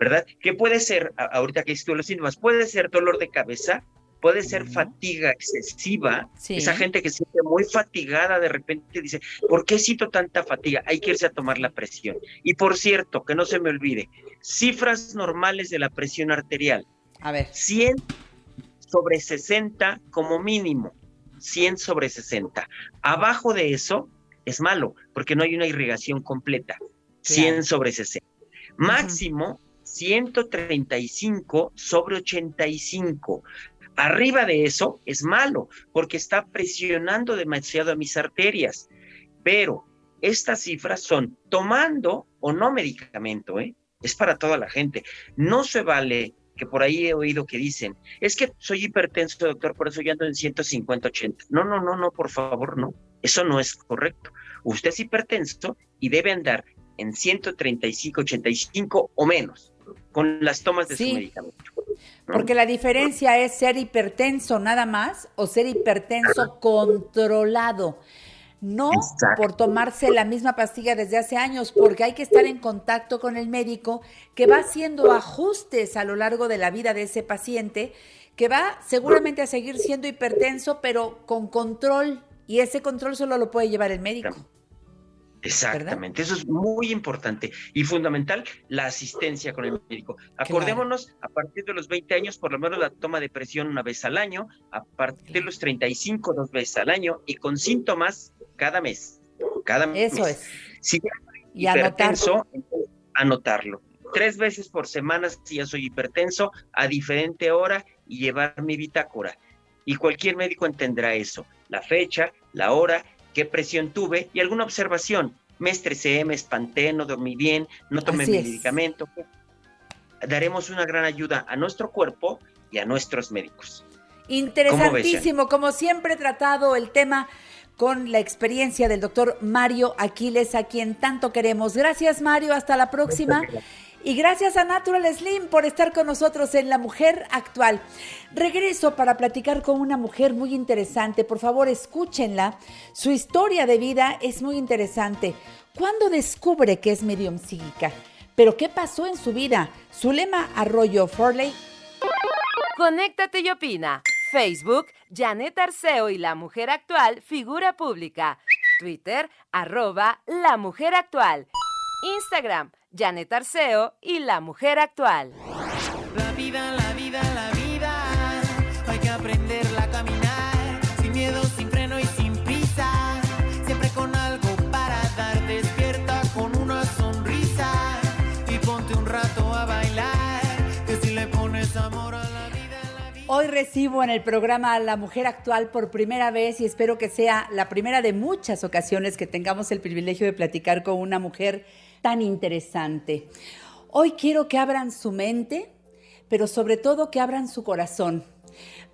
¿verdad? ¿Qué puede ser, ahorita que hiciste los síntomas? Puede ser dolor de cabeza, puede ser fatiga excesiva. Esa gente que se siente muy fatigada de repente dice, ¿por qué siento tanta fatiga? Hay que irse a tomar la presión. Y por cierto, que no se me olvide, cifras normales de la presión arterial. A ver. 100 sobre 60 como mínimo. 100 sobre 60. Abajo de eso es malo, porque no hay una irrigación completa. 100 sobre 60. Máximo 135 sobre 85. Arriba de eso es malo, porque está presionando demasiado a mis arterias. Pero estas cifras son tomando o no medicamento, ¿eh? Es para toda la gente. No se vale que por ahí he oído que dicen, es que soy hipertenso, doctor, por eso yo ando en 150, 80. No, no, no, no, por favor, no. Eso no es correcto. Usted es hipertenso y debe andar en 135, 85 o menos con las tomas de su medicamento. Porque la diferencia es ser hipertenso nada más o ser hipertenso controlado no por tomarse la misma pastilla desde hace años, porque hay que estar en contacto con el médico que va haciendo ajustes a lo largo de la vida de ese paciente, que va seguramente a seguir siendo hipertenso, pero con control, y ese control solo lo puede llevar el médico. Exactamente, eso es muy importante y fundamental, la asistencia con el médico. Acordémonos, a partir de los 20 años, por lo menos la toma de presión una vez al año, a partir de los 35, dos veces al año y con síntomas cada mes. Cada Eso es. Si y hipertenso, anotarlo. Tres veces por semana si ya soy hipertenso, a diferente hora y llevar mi bitácora. Y cualquier médico entenderá eso, la fecha, la hora, qué presión tuve y alguna observación. Me estresé, me espanté, no dormí bien, no tomé mi medicamento. Daremos una gran ayuda a nuestro cuerpo y a nuestros médicos. Interesantísimo, como siempre tratado el tema con la experiencia del doctor Mario Aquiles, a quien tanto queremos. Gracias, Mario. Hasta la próxima. Y gracias a Natural Slim por estar con nosotros en La Mujer Actual. Regreso para platicar con una mujer muy interesante. Por favor, escúchenla. Su historia de vida es muy interesante. ¿Cuándo descubre que es medium psíquica? ¿Pero qué pasó en su vida? Zulema Arroyo Forley. Conéctate y opina. Facebook, Janet Arceo y La Mujer Actual, figura pública. Twitter, arroba La Mujer Actual. Instagram, Janet Arceo y La Mujer Actual. La vida, la vida, la vida. Hay que aprenderla a caminar. Sin miedo, sin freno y sin prisa. Siempre con algo para dar. Despierta con una sonrisa. Y ponte un rato a bailar. Que si le pones amor a la vida. Hoy recibo en el programa a La Mujer Actual por primera vez y espero que sea la primera de muchas ocasiones que tengamos el privilegio de platicar con una mujer tan interesante. Hoy quiero que abran su mente, pero sobre todo que abran su corazón,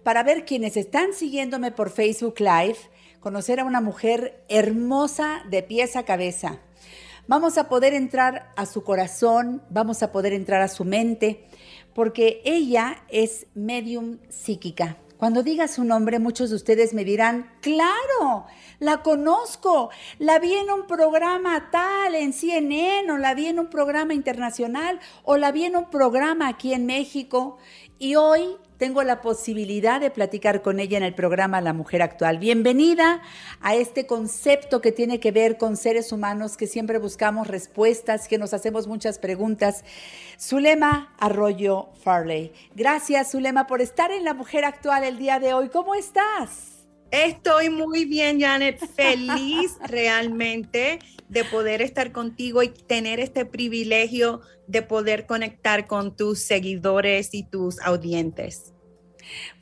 para ver quienes están siguiéndome por Facebook Live, conocer a una mujer hermosa de pies a cabeza. Vamos a poder entrar a su corazón, vamos a poder entrar a su mente, porque ella es medium psíquica. Cuando diga su nombre, muchos de ustedes me dirán, claro, la conozco, la vi en un programa tal, en CNN, o la vi en un programa internacional, o la vi en un programa aquí en México, y hoy tengo la posibilidad de platicar con ella en el programa La Mujer Actual. Bienvenida a este concepto que tiene que ver con seres humanos que siempre buscamos respuestas, que nos hacemos muchas preguntas. Zulema Arroyo Farley. Gracias, Zulema, por estar en La Mujer Actual el día de hoy. ¿Cómo estás? Estoy muy bien, Janet. Feliz (laughs) realmente de poder estar contigo y tener este privilegio de poder conectar con tus seguidores y tus audientes.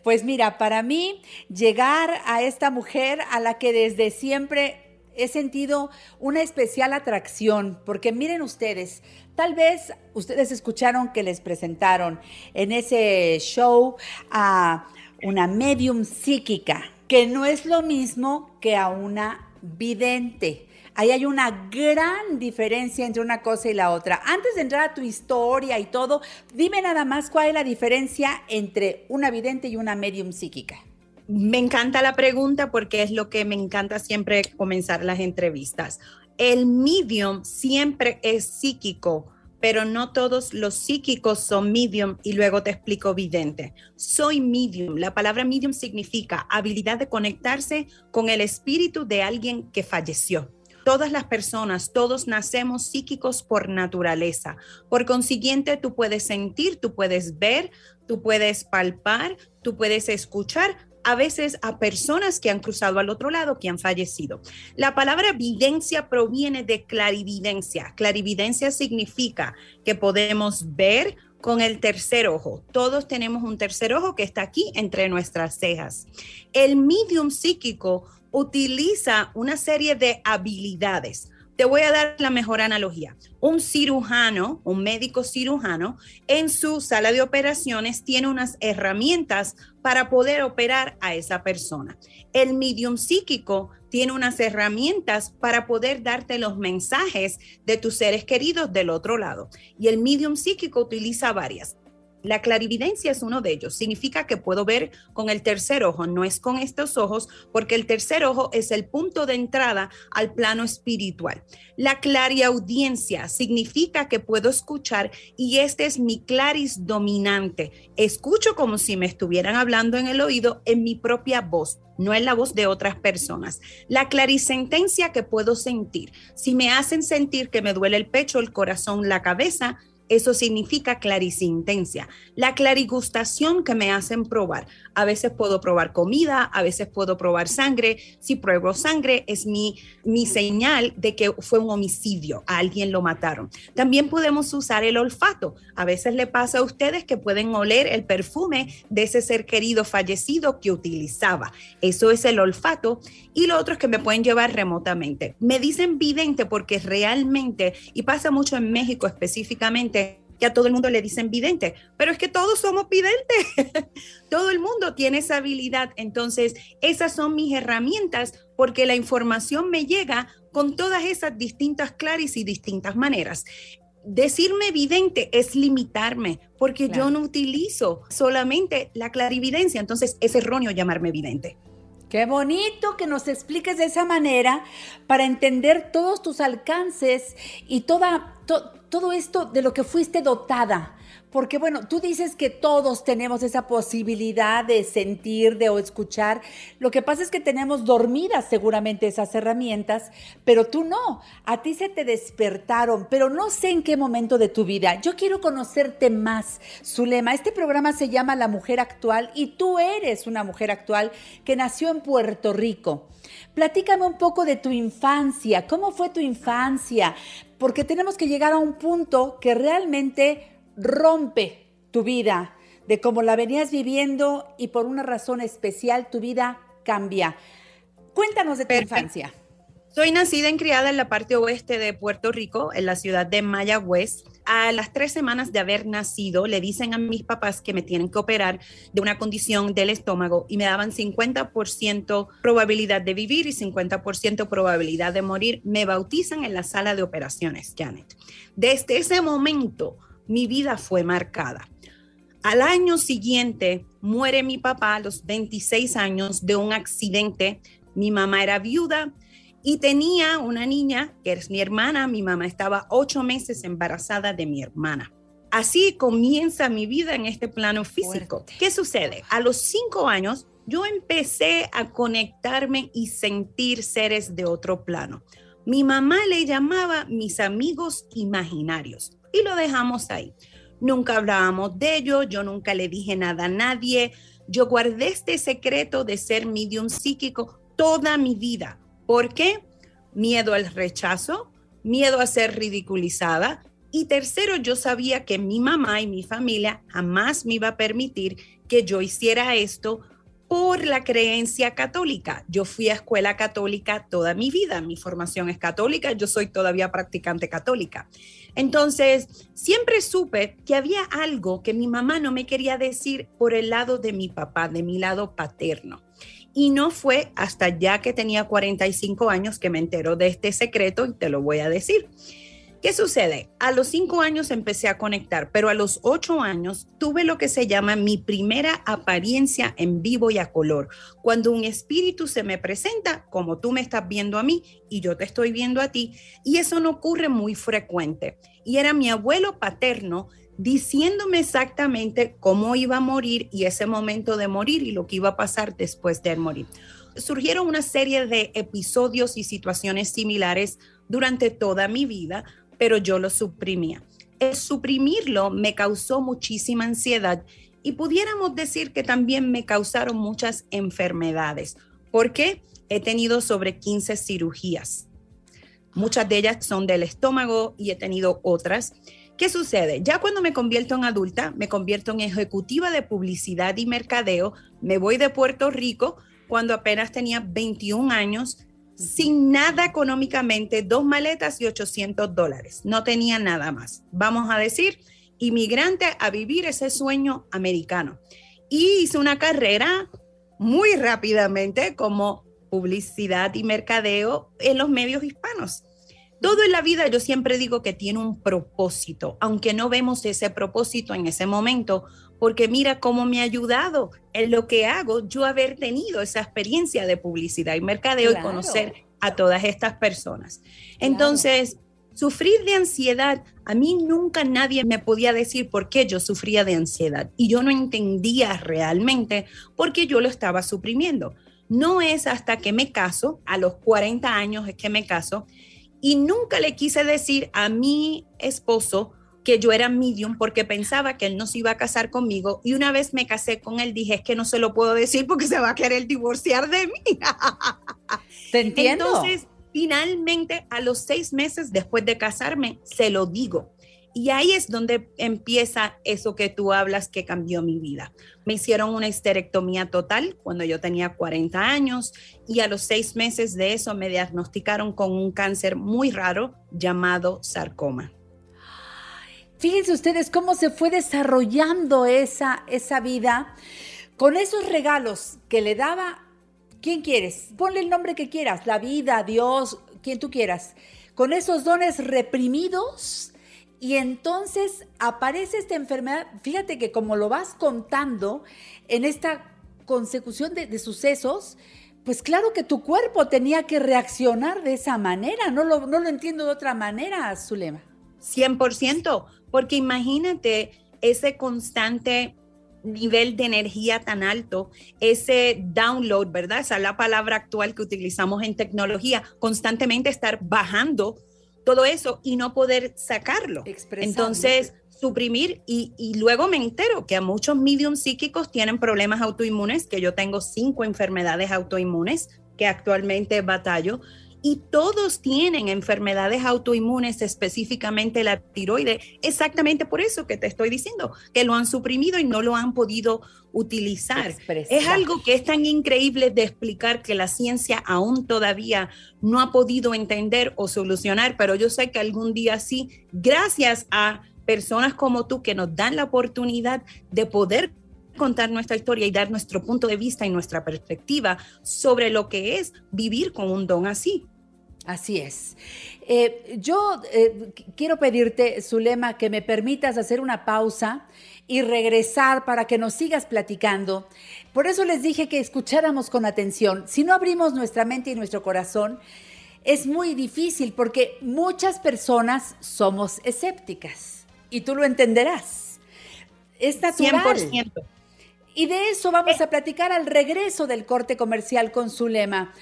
Pues mira, para mí llegar a esta mujer a la que desde siempre he sentido una especial atracción, porque miren ustedes, tal vez ustedes escucharon que les presentaron en ese show a una medium psíquica, que no es lo mismo que a una vidente. Ahí hay una gran diferencia entre una cosa y la otra. Antes de entrar a tu historia y todo, dime nada más cuál es la diferencia entre una vidente y una medium psíquica. Me encanta la pregunta porque es lo que me encanta siempre comenzar las entrevistas. El medium siempre es psíquico, pero no todos los psíquicos son medium y luego te explico vidente. Soy medium. La palabra medium significa habilidad de conectarse con el espíritu de alguien que falleció. Todas las personas, todos nacemos psíquicos por naturaleza. Por consiguiente, tú puedes sentir, tú puedes ver, tú puedes palpar, tú puedes escuchar, a veces a personas que han cruzado al otro lado, que han fallecido. La palabra evidencia proviene de clarividencia. Clarividencia significa que podemos ver con el tercer ojo. Todos tenemos un tercer ojo que está aquí entre nuestras cejas. El medium psíquico utiliza una serie de habilidades. Te voy a dar la mejor analogía. Un cirujano, un médico cirujano, en su sala de operaciones tiene unas herramientas para poder operar a esa persona. El medium psíquico tiene unas herramientas para poder darte los mensajes de tus seres queridos del otro lado. Y el medium psíquico utiliza varias. La clarividencia es uno de ellos. Significa que puedo ver con el tercer ojo, no es con estos ojos, porque el tercer ojo es el punto de entrada al plano espiritual. La clariaudiencia significa que puedo escuchar y este es mi claris dominante. Escucho como si me estuvieran hablando en el oído en mi propia voz no en la voz de otras personas. La clarisentencia que puedo sentir. Si me hacen sentir que me duele el pecho, el corazón, la cabeza, eso significa clarisintencia. La clarigustación que me hacen probar. A veces puedo probar comida, a veces puedo probar sangre. Si pruebo sangre es mi, mi señal de que fue un homicidio, a alguien lo mataron. También podemos usar el olfato. A veces le pasa a ustedes que pueden oler el perfume de ese ser querido fallecido que utilizaba. Eso es el olfato. Y lo otro es que me pueden llevar remotamente. Me dicen vidente porque realmente, y pasa mucho en México específicamente, que a todo el mundo le dicen vidente, pero es que todos somos videntes, (laughs) todo el mundo tiene esa habilidad, entonces esas son mis herramientas porque la información me llega con todas esas distintas claris y distintas maneras. decirme vidente es limitarme, porque yo no utilizo solamente la clarividencia, entonces es erróneo llamarme vidente. Qué bonito que nos expliques de esa manera para entender todos tus alcances y toda, to- todo esto de lo que fuiste dotada. Porque bueno, tú dices que todos tenemos esa posibilidad de sentir, de o escuchar. Lo que pasa es que tenemos dormidas seguramente esas herramientas, pero tú no. A ti se te despertaron, pero no sé en qué momento de tu vida. Yo quiero conocerte más, Zulema. Este programa se llama La Mujer Actual y tú eres una mujer actual que nació en Puerto Rico. Platícame un poco de tu infancia. ¿Cómo fue tu infancia? Porque tenemos que llegar a un punto que realmente rompe tu vida, de cómo la venías viviendo y por una razón especial tu vida cambia. Cuéntanos de tu infancia. Soy nacida y criada en la parte oeste de Puerto Rico, en la ciudad de Mayagüez. A las tres semanas de haber nacido, le dicen a mis papás que me tienen que operar de una condición del estómago y me daban 50% probabilidad de vivir y 50% probabilidad de morir. Me bautizan en la sala de operaciones, Janet. Desde ese momento, mi vida fue marcada. Al año siguiente, muere mi papá a los 26 años de un accidente. Mi mamá era viuda y tenía una niña que es mi hermana. Mi mamá estaba ocho meses embarazada de mi hermana. Así comienza mi vida en este plano físico. ¿Qué sucede? A los cinco años, yo empecé a conectarme y sentir seres de otro plano. Mi mamá le llamaba mis amigos imaginarios y lo dejamos ahí. Nunca hablábamos de ello, yo nunca le dije nada a nadie. Yo guardé este secreto de ser medium psíquico toda mi vida. ¿Por qué? Miedo al rechazo, miedo a ser ridiculizada. Y tercero, yo sabía que mi mamá y mi familia jamás me iba a permitir que yo hiciera esto por la creencia católica. Yo fui a escuela católica toda mi vida, mi formación es católica, yo soy todavía practicante católica. Entonces, siempre supe que había algo que mi mamá no me quería decir por el lado de mi papá, de mi lado paterno. Y no fue hasta ya que tenía 45 años que me enteró de este secreto y te lo voy a decir. ¿Qué sucede? A los cinco años empecé a conectar, pero a los ocho años tuve lo que se llama mi primera apariencia en vivo y a color. Cuando un espíritu se me presenta, como tú me estás viendo a mí y yo te estoy viendo a ti, y eso no ocurre muy frecuente. Y era mi abuelo paterno diciéndome exactamente cómo iba a morir y ese momento de morir y lo que iba a pasar después de morir. Surgieron una serie de episodios y situaciones similares durante toda mi vida, pero yo lo suprimía. El suprimirlo me causó muchísima ansiedad y pudiéramos decir que también me causaron muchas enfermedades. ¿Por qué? He tenido sobre 15 cirugías. Muchas de ellas son del estómago y he tenido otras. ¿Qué sucede? Ya cuando me convierto en adulta, me convierto en ejecutiva de publicidad y mercadeo, me voy de Puerto Rico cuando apenas tenía 21 años, sin nada económicamente, dos maletas y 800 dólares. No tenía nada más. Vamos a decir, inmigrante a vivir ese sueño americano. Y hice una carrera muy rápidamente como publicidad y mercadeo en los medios hispanos. Todo en la vida yo siempre digo que tiene un propósito, aunque no vemos ese propósito en ese momento, porque mira cómo me ha ayudado en lo que hago yo haber tenido esa experiencia de publicidad y mercadeo Claro. y conocer a todas estas personas. Entonces, sufrir de ansiedad, a mí nunca nadie me podía decir por qué yo sufría de ansiedad y yo no entendía realmente por qué yo lo estaba suprimiendo. No es hasta que me caso, a los 40 años es que me caso, y nunca le quise decir a mi esposo que yo era medium porque pensaba que él no se iba a casar conmigo y una vez me casé con él dije es que no se lo puedo decir porque se va a querer divorciar de mí. Te entiendo. Entonces, finalmente a los seis meses después de casarme se lo digo. Y ahí es donde empieza eso que tú hablas que cambió mi vida. Me hicieron una histerectomía total cuando yo tenía 40 años y a los seis meses de eso me diagnosticaron con un cáncer muy raro llamado sarcoma. Fíjense ustedes cómo se fue desarrollando esa, esa vida con esos regalos que le daba. ¿Quién quieres? Ponle el nombre que quieras, la vida, Dios, quien tú quieras. Con esos dones reprimidos y entonces aparece esta enfermedad. Fíjate que como lo vas contando en esta consecución de, sucesos, pues claro que tu cuerpo tenía que reaccionar de esa manera. No lo, no lo entiendo de otra manera, Zulema. 100%, porque imagínate ese constante nivel de energía tan alto, ese download, ¿verdad? Esa es la palabra actual que utilizamos en tecnología, constantemente estar bajando todo eso y no poder sacarlo. Entonces, suprimir y, y, luego me entero que a muchos medium psíquicos tienen problemas autoinmunes, que yo tengo cinco enfermedades autoinmunes que actualmente batallo y todos tienen enfermedades autoinmunes, específicamente la tiroide, exactamente por eso que te estoy diciendo, que lo han suprimido y no lo han podido utilizar. Es algo que es tan increíble de explicar que la ciencia aún todavía no ha podido entender o solucionar, pero yo sé que algún día sí, gracias a personas como tú que nos dan la oportunidad de poder contar nuestra historia y dar nuestro punto de vista y nuestra perspectiva sobre lo que es vivir con un don así. Así es. Eh, yo eh, quiero pedirte, Zulema, que me permitas hacer una pausa y regresar para que nos sigas platicando. Por eso les dije que escucháramos con atención. Si no abrimos nuestra mente y nuestro corazón, es muy difícil porque muchas personas somos escépticas y tú lo entenderás. Es natural. 100%. Y de eso vamos a platicar al regreso del corte comercial con Zulema,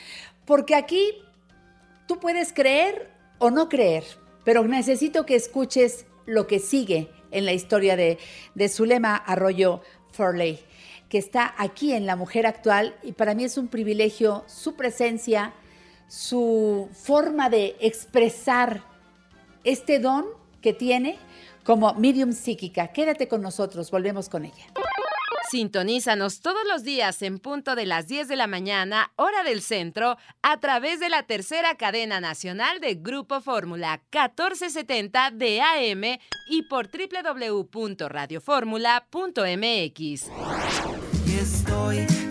porque aquí Tú puedes creer o no creer, pero necesito que escuches lo que sigue en la historia de, de Zulema Arroyo Forley, que está aquí en La Mujer Actual y para mí es un privilegio su presencia, su forma de expresar este don que tiene como medium psíquica. Quédate con nosotros, volvemos con ella. Sintonízanos todos los días en punto de las 10 de la mañana, hora del centro, a través de la tercera cadena nacional de Grupo Fórmula 1470 de AM y por www.radioformula.mx.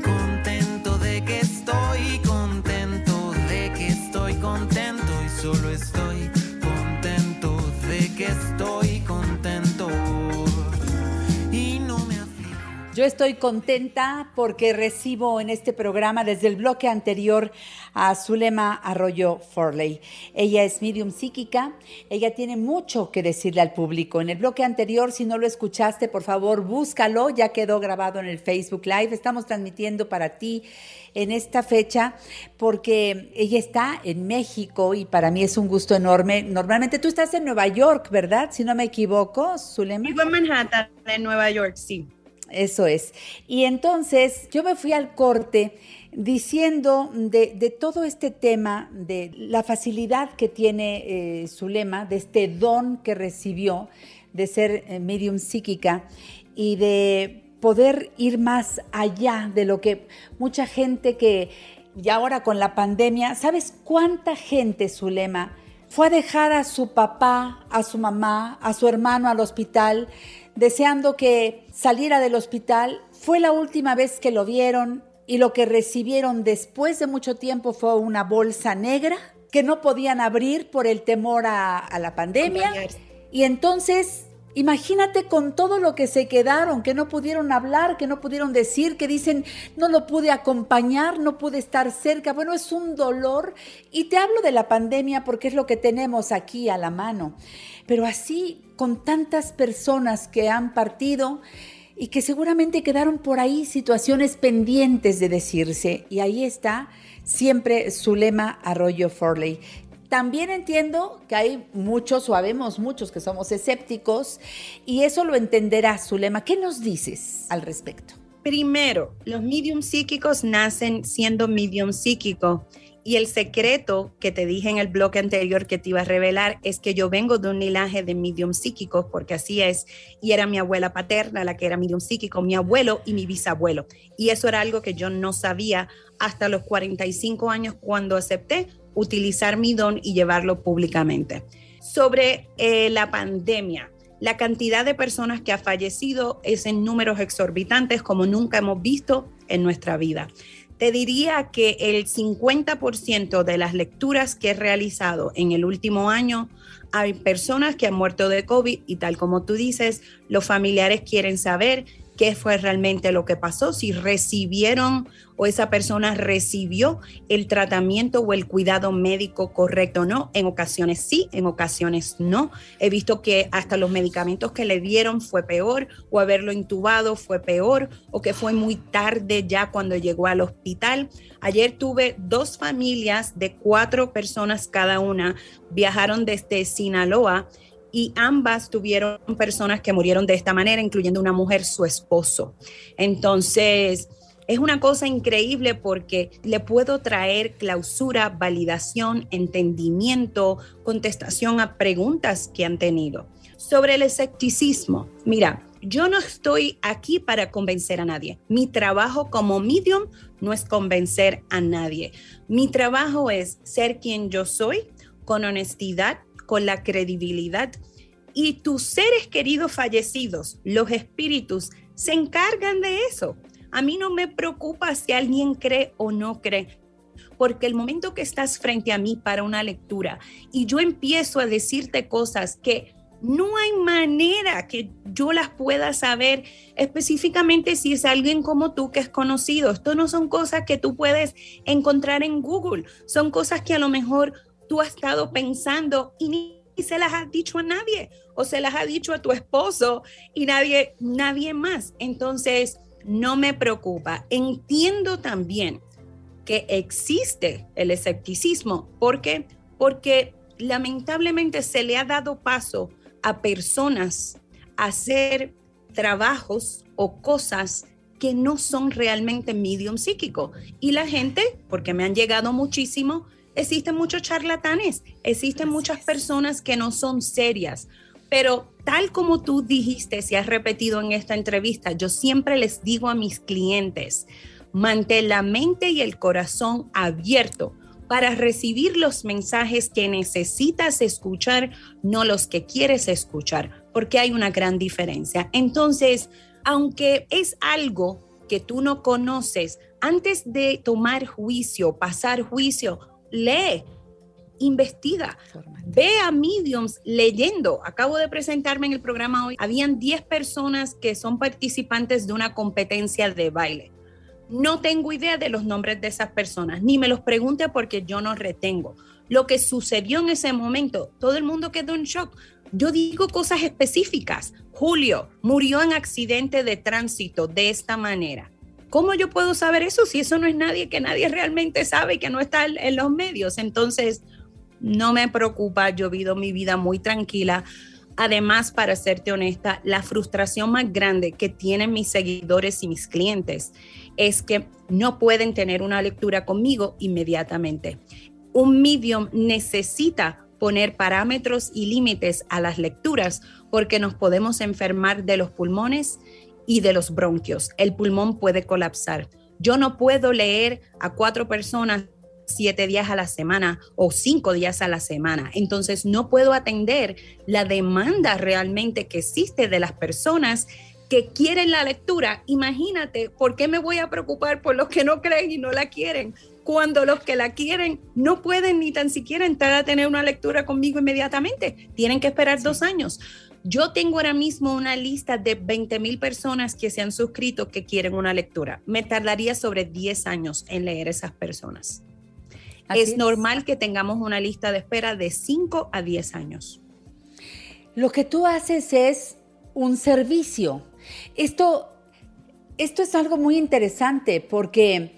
Yo estoy contenta porque recibo en este programa desde el bloque anterior a Zulema Arroyo Forley. Ella es medium psíquica, ella tiene mucho que decirle al público. En el bloque anterior, si no lo escuchaste, por favor, búscalo, ya quedó grabado en el Facebook Live. Estamos transmitiendo para ti en esta fecha porque ella está en México y para mí es un gusto enorme. Normalmente tú estás en Nueva York, ¿verdad? Si no me equivoco, Zulema. Vivo en Manhattan, en Nueva York, sí. Eso es. Y entonces yo me fui al corte diciendo de, todo este tema, de la facilidad que tiene eh, Zulema, de este don que recibió de ser eh, medium psíquica y de poder ir más allá de lo que mucha gente que, y ahora con la pandemia, ¿sabes cuánta gente, Zulema, fue a dejar a su papá, a su mamá, a su hermano al hospital? deseando que saliera del hospital. Fue la última vez que lo vieron y lo que recibieron después de mucho tiempo fue una bolsa negra que no podían abrir por el temor a, la pandemia. Y entonces Imagínate con todo lo que se quedaron, que no pudieron hablar, que no pudieron decir, que dicen, no lo pude acompañar, no pude estar cerca. Bueno, es un dolor. Y te hablo de la pandemia porque es lo que tenemos aquí a la mano. Pero así, con tantas personas que han partido y que seguramente quedaron por ahí situaciones pendientes de decirse. Y ahí está siempre Zulema Arroyo Forley, también entiendo que hay muchos, o habemos muchos que somos escépticos, y eso lo entenderá Zulema. ¿Qué nos dices al respecto? Primero, los medium psíquicos nacen siendo medium psíquico. Y el secreto que te dije en el bloque anterior que te iba a revelar es que yo vengo de un linaje de medium psíquicos, porque así es. Y era mi abuela paterna la que era medium psíquico, mi abuelo y mi bisabuelo. Y eso era algo que yo no sabía hasta los 45 años cuando acepté utilizar mi don y llevarlo públicamente. Sobre eh, la pandemia, la cantidad de personas que ha fallecido es en números exorbitantes como nunca hemos visto en nuestra vida. Te diría que el 50% de las lecturas que he realizado en el último año hay personas que han muerto de COVID y tal como tú dices, los familiares quieren saber qué fue realmente lo que pasó, si recibieron o esa persona recibió el tratamiento o el cuidado médico correcto o no. En ocasiones sí, en ocasiones no. He visto que hasta los medicamentos que le dieron fue peor o haberlo intubado fue peor o que fue muy tarde ya cuando llegó al hospital. Ayer tuve dos familias de cuatro personas cada una, viajaron desde Sinaloa y ambas tuvieron personas que murieron de esta manera, incluyendo una mujer, su esposo. Entonces, es una cosa increíble porque le puedo traer clausura, validación, entendimiento, contestación a preguntas que han tenido. Sobre el escepticismo, mira, yo no estoy aquí para convencer a nadie. Mi trabajo como medium no es convencer a nadie. Mi trabajo es ser quien yo soy, con honestidad, con la credibilidad. Y tus seres queridos fallecidos, los espíritus, se encargan de eso. A mí no me preocupa si alguien cree o no cree, porque el momento que estás frente a mí para una lectura y yo empiezo a decirte cosas que no hay manera que yo las pueda saber específicamente si es alguien como tú que es conocido. Esto no son cosas que tú puedes encontrar en Google, son cosas que a lo mejor tú has estado pensando y ni se las has dicho a nadie o se las ha dicho a tu esposo y nadie, nadie más. Entonces, no me preocupa. Entiendo también que existe el escepticismo. ¿Por qué? Porque lamentablemente se le ha dado paso a personas a hacer trabajos o cosas que no son realmente medium psíquico. Y la gente, porque me han llegado muchísimo, existen muchos charlatanes, existen muchas personas que no son serias, pero tal como tú dijiste, si has repetido en esta entrevista, yo siempre les digo a mis clientes, mantén la mente y el corazón abierto para recibir los mensajes que necesitas escuchar, no los que quieres escuchar, porque hay una gran diferencia. Entonces, aunque es algo que tú no conoces, antes de tomar juicio, pasar juicio, lee, investiga, ve a mediums leyendo. Acabo de presentarme en el programa hoy. Habían 10 personas que son participantes de una competencia de baile. No tengo idea de los nombres de esas personas, ni me los pregunte porque yo no retengo. Lo que sucedió en ese momento, todo el mundo quedó en shock. Yo digo cosas específicas. Julio murió en accidente de tránsito de esta manera. ¿Cómo yo puedo saber eso si eso no es nadie que nadie realmente sabe y que no está en los medios? Entonces, no me preocupa, yo he vivido mi vida muy tranquila. Además, para serte honesta, la frustración más grande que tienen mis seguidores y mis clientes es que no pueden tener una lectura conmigo inmediatamente. Un medium necesita poner parámetros y límites a las lecturas porque nos podemos enfermar de los pulmones y de los bronquios. El pulmón puede colapsar. Yo no puedo leer a cuatro personas siete días a la semana o cinco días a la semana. Entonces no puedo atender la demanda realmente que existe de las personas que quieren la lectura. Imagínate, ¿por qué me voy a preocupar por los que no creen y no la quieren? Cuando los que la quieren no pueden ni tan siquiera entrar a tener una lectura conmigo inmediatamente. Tienen que esperar dos años. Yo tengo ahora mismo una lista de 20 mil personas que se han suscrito que quieren una lectura. Me tardaría sobre 10 años en leer esas personas. Es, normal que tengamos una lista de espera de 5 a 10 años. Lo que tú haces es un servicio. Esto, esto es algo muy interesante porque,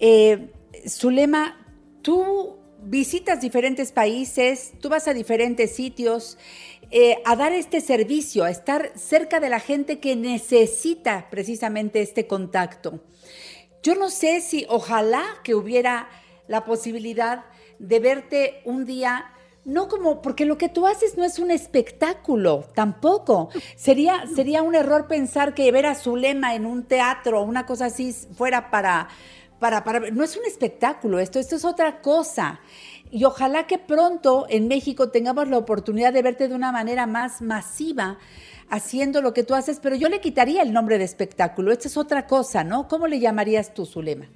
eh, Zulema, tú visitas diferentes países, tú vas a diferentes sitios eh, a dar este servicio, a estar cerca de la gente que necesita precisamente este contacto. Yo no sé si ojalá que hubiera la posibilidad de verte un día no como, porque lo que tú haces no es un espectáculo, tampoco. Sería, sería un error pensar que ver a Zulema en un teatro o una cosa así fuera para, para, para, no es un espectáculo, esto, esto es otra cosa y ojalá que pronto en México tengamos la oportunidad de verte de una manera más masiva haciendo lo que tú haces, pero yo le quitaría el nombre de espectáculo, esta es otra cosa, ¿no? ¿Cómo le llamarías tú, Zulema?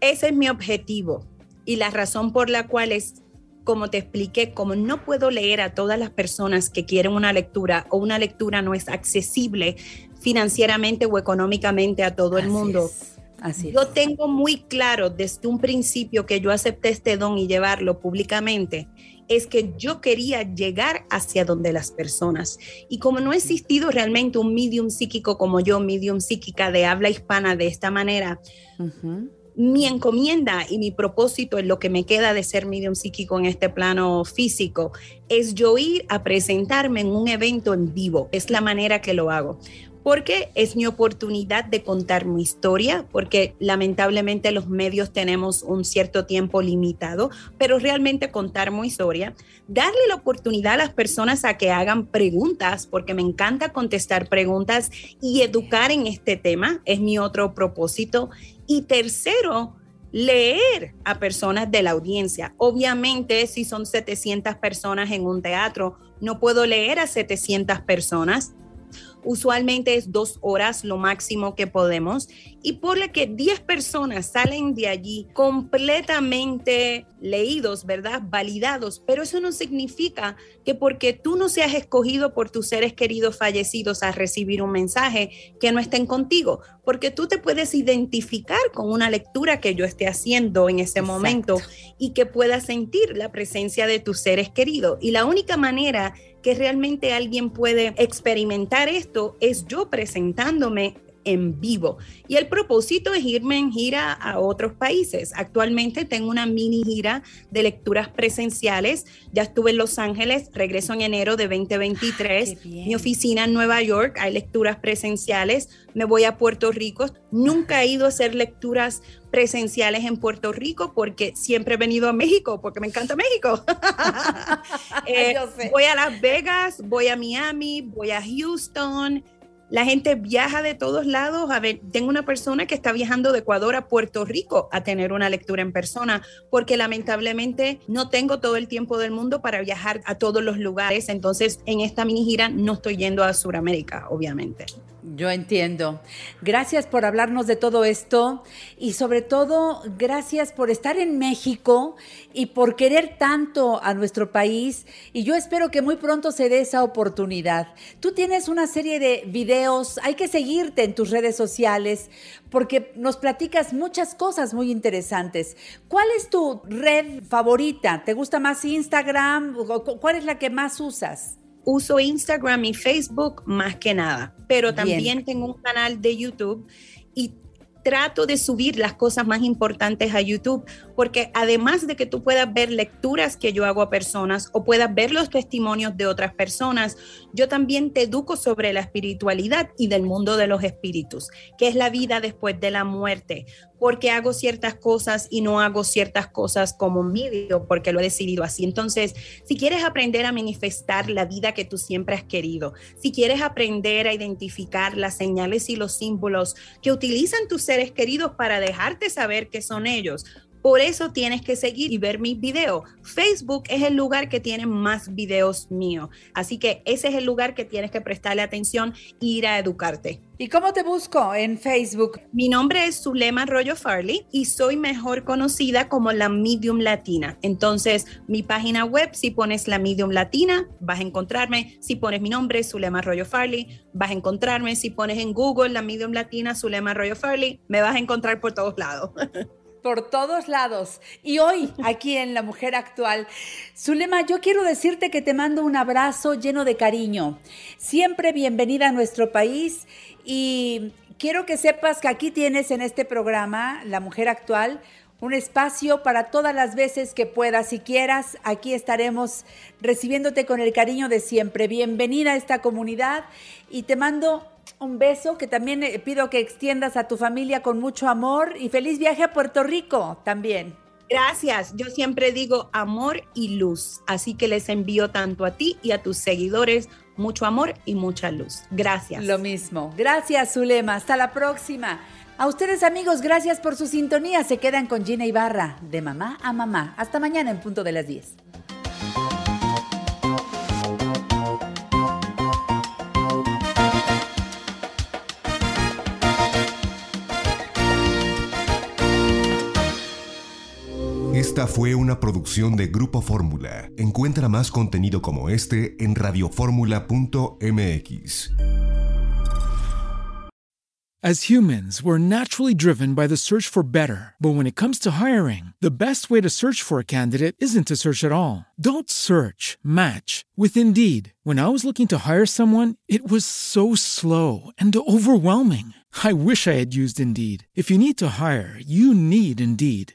Ese es mi objetivo y la razón por la cual es, como te expliqué, como no puedo leer a todas las personas que quieren una lectura o una lectura no es accesible financieramente o económicamente a todo el mundo. Así Yo tengo muy claro desde un principio que yo acepté este don y llevarlo públicamente, es que yo quería llegar hacia donde las personas. Y como no ha existido realmente un medium psíquico como yo, medium psíquica de habla hispana de esta manera, mi encomienda y mi propósito en lo que me queda de ser medium psíquico en este plano físico es yo ir a presentarme en un evento en vivo. Es la manera que lo hago porque es mi oportunidad de contar mi historia, porque lamentablemente los medios tenemos un cierto tiempo limitado, pero realmente contar mi historia, darle la oportunidad a las personas a que hagan preguntas, porque me encanta contestar preguntas y educar en este tema, es mi otro propósito. Y tercero, leer a personas de la audiencia. Obviamente, si son 700 personas en un teatro, no puedo leer a 700 personas, Usualmente es dos horas lo máximo que podemos. Y por la que 10 personas salen de allí completamente leídos, ¿verdad? Validados. Pero eso no significa que porque tú no seas escogido por tus seres queridos fallecidos a recibir un mensaje, que no estén contigo. Porque tú te puedes identificar con una lectura que yo esté haciendo en ese momento y que puedas sentir la presencia de tus seres queridos. Y la única manera que realmente alguien puede experimentar esto es yo presentándome en vivo. Y el propósito es irme en gira a otros países. Actualmente tengo una mini gira de lecturas presenciales. Ya estuve en Los Ángeles, regreso en enero de 2023. Mi oficina en Nueva York, hay lecturas presenciales. Me voy a Puerto Rico. Nunca he ido a hacer lecturas presenciales en Puerto Rico porque siempre he venido a México, porque me encanta México. (laughs) (laughs) Eh, voy a Las Vegas, voy a Miami, voy a Houston, la gente viaja de todos lados. A ver, tengo una persona que está viajando de Ecuador a Puerto Rico a tener una lectura en persona, porque lamentablemente no tengo todo el tiempo del mundo para viajar a todos los lugares. Entonces, en esta mini gira no estoy yendo a Sudamérica, obviamente. Yo entiendo. Gracias por hablarnos de todo esto y sobre todo gracias por estar en México y por querer tanto a nuestro país y yo espero que muy pronto se dé esa oportunidad. Tú tienes una serie de videos, hay que seguirte en tus redes sociales porque nos platicas muchas cosas muy interesantes. ¿Cuál es tu red favorita? ¿Te gusta más Instagram? ¿Cuál es la que más usas? Uso Instagram y Facebook más que nada, pero también tengo un canal de YouTube y trato de subir las cosas más importantes a YouTube, porque además de que tú puedas ver lecturas que yo hago a personas o puedas ver los testimonios de otras personas, yo también te educo sobre la espiritualidad y del mundo de los espíritus, que es la vida después de la muerte, porque hago ciertas cosas y no hago ciertas cosas como medio, porque lo he decidido así. Entonces, si quieres aprender a manifestar la vida que tú siempre has querido, si quieres aprender a identificar las señales y los símbolos que utilizan tus seres queridos para dejarte saber que son ellos, por eso tienes que seguir y ver mis videos. Facebook es el lugar que tiene más videos míos. Así que ese es el lugar que tienes que prestarle atención e ir a educarte. ¿Y cómo te busco en Facebook? Mi nombre es Zulema Arroyo Farley y soy mejor conocida como la Medium Latina. Entonces, mi página web, si pones la Medium Latina, vas a encontrarme. Si pones mi nombre, Zulema Arroyo Farley, vas a encontrarme. Si pones en Google la Medium Latina, Zulema Arroyo Farley, me vas a encontrar por todos lados. (laughs) por todos lados. Y hoy, aquí en La Mujer Actual, Zulema, yo quiero decirte que te mando un abrazo lleno de cariño. Siempre bienvenida a nuestro país y quiero que sepas que aquí tienes en este programa, La Mujer Actual, un espacio para todas las veces que puedas y quieras. Aquí estaremos recibiéndote con el cariño de siempre. Bienvenida a esta comunidad y te mando un beso que también eh, pido que extiendas a tu familia con mucho amor y feliz viaje a Puerto Rico también. Gracias. Yo siempre digo amor y luz, así que les envío tanto a ti y a tus seguidores mucho amor y mucha luz. Gracias. Lo mismo. Gracias, Zulema. Hasta la próxima. A ustedes amigos, gracias por su sintonía. Se quedan con Gina Ibarra, de mamá a mamá. Hasta mañana en punto de las 10. Esta fue una producción de Grupo Fórmula. Encuentra más contenido como este en radioformula.mx. As humans, we're naturally driven by the search for better. But when it comes to hiring, the best way to search for a candidate isn't to search at all. Don't search, match with Indeed. When I was looking to hire someone, it was so slow and overwhelming. I wish I had used Indeed. If you need to hire, you need Indeed.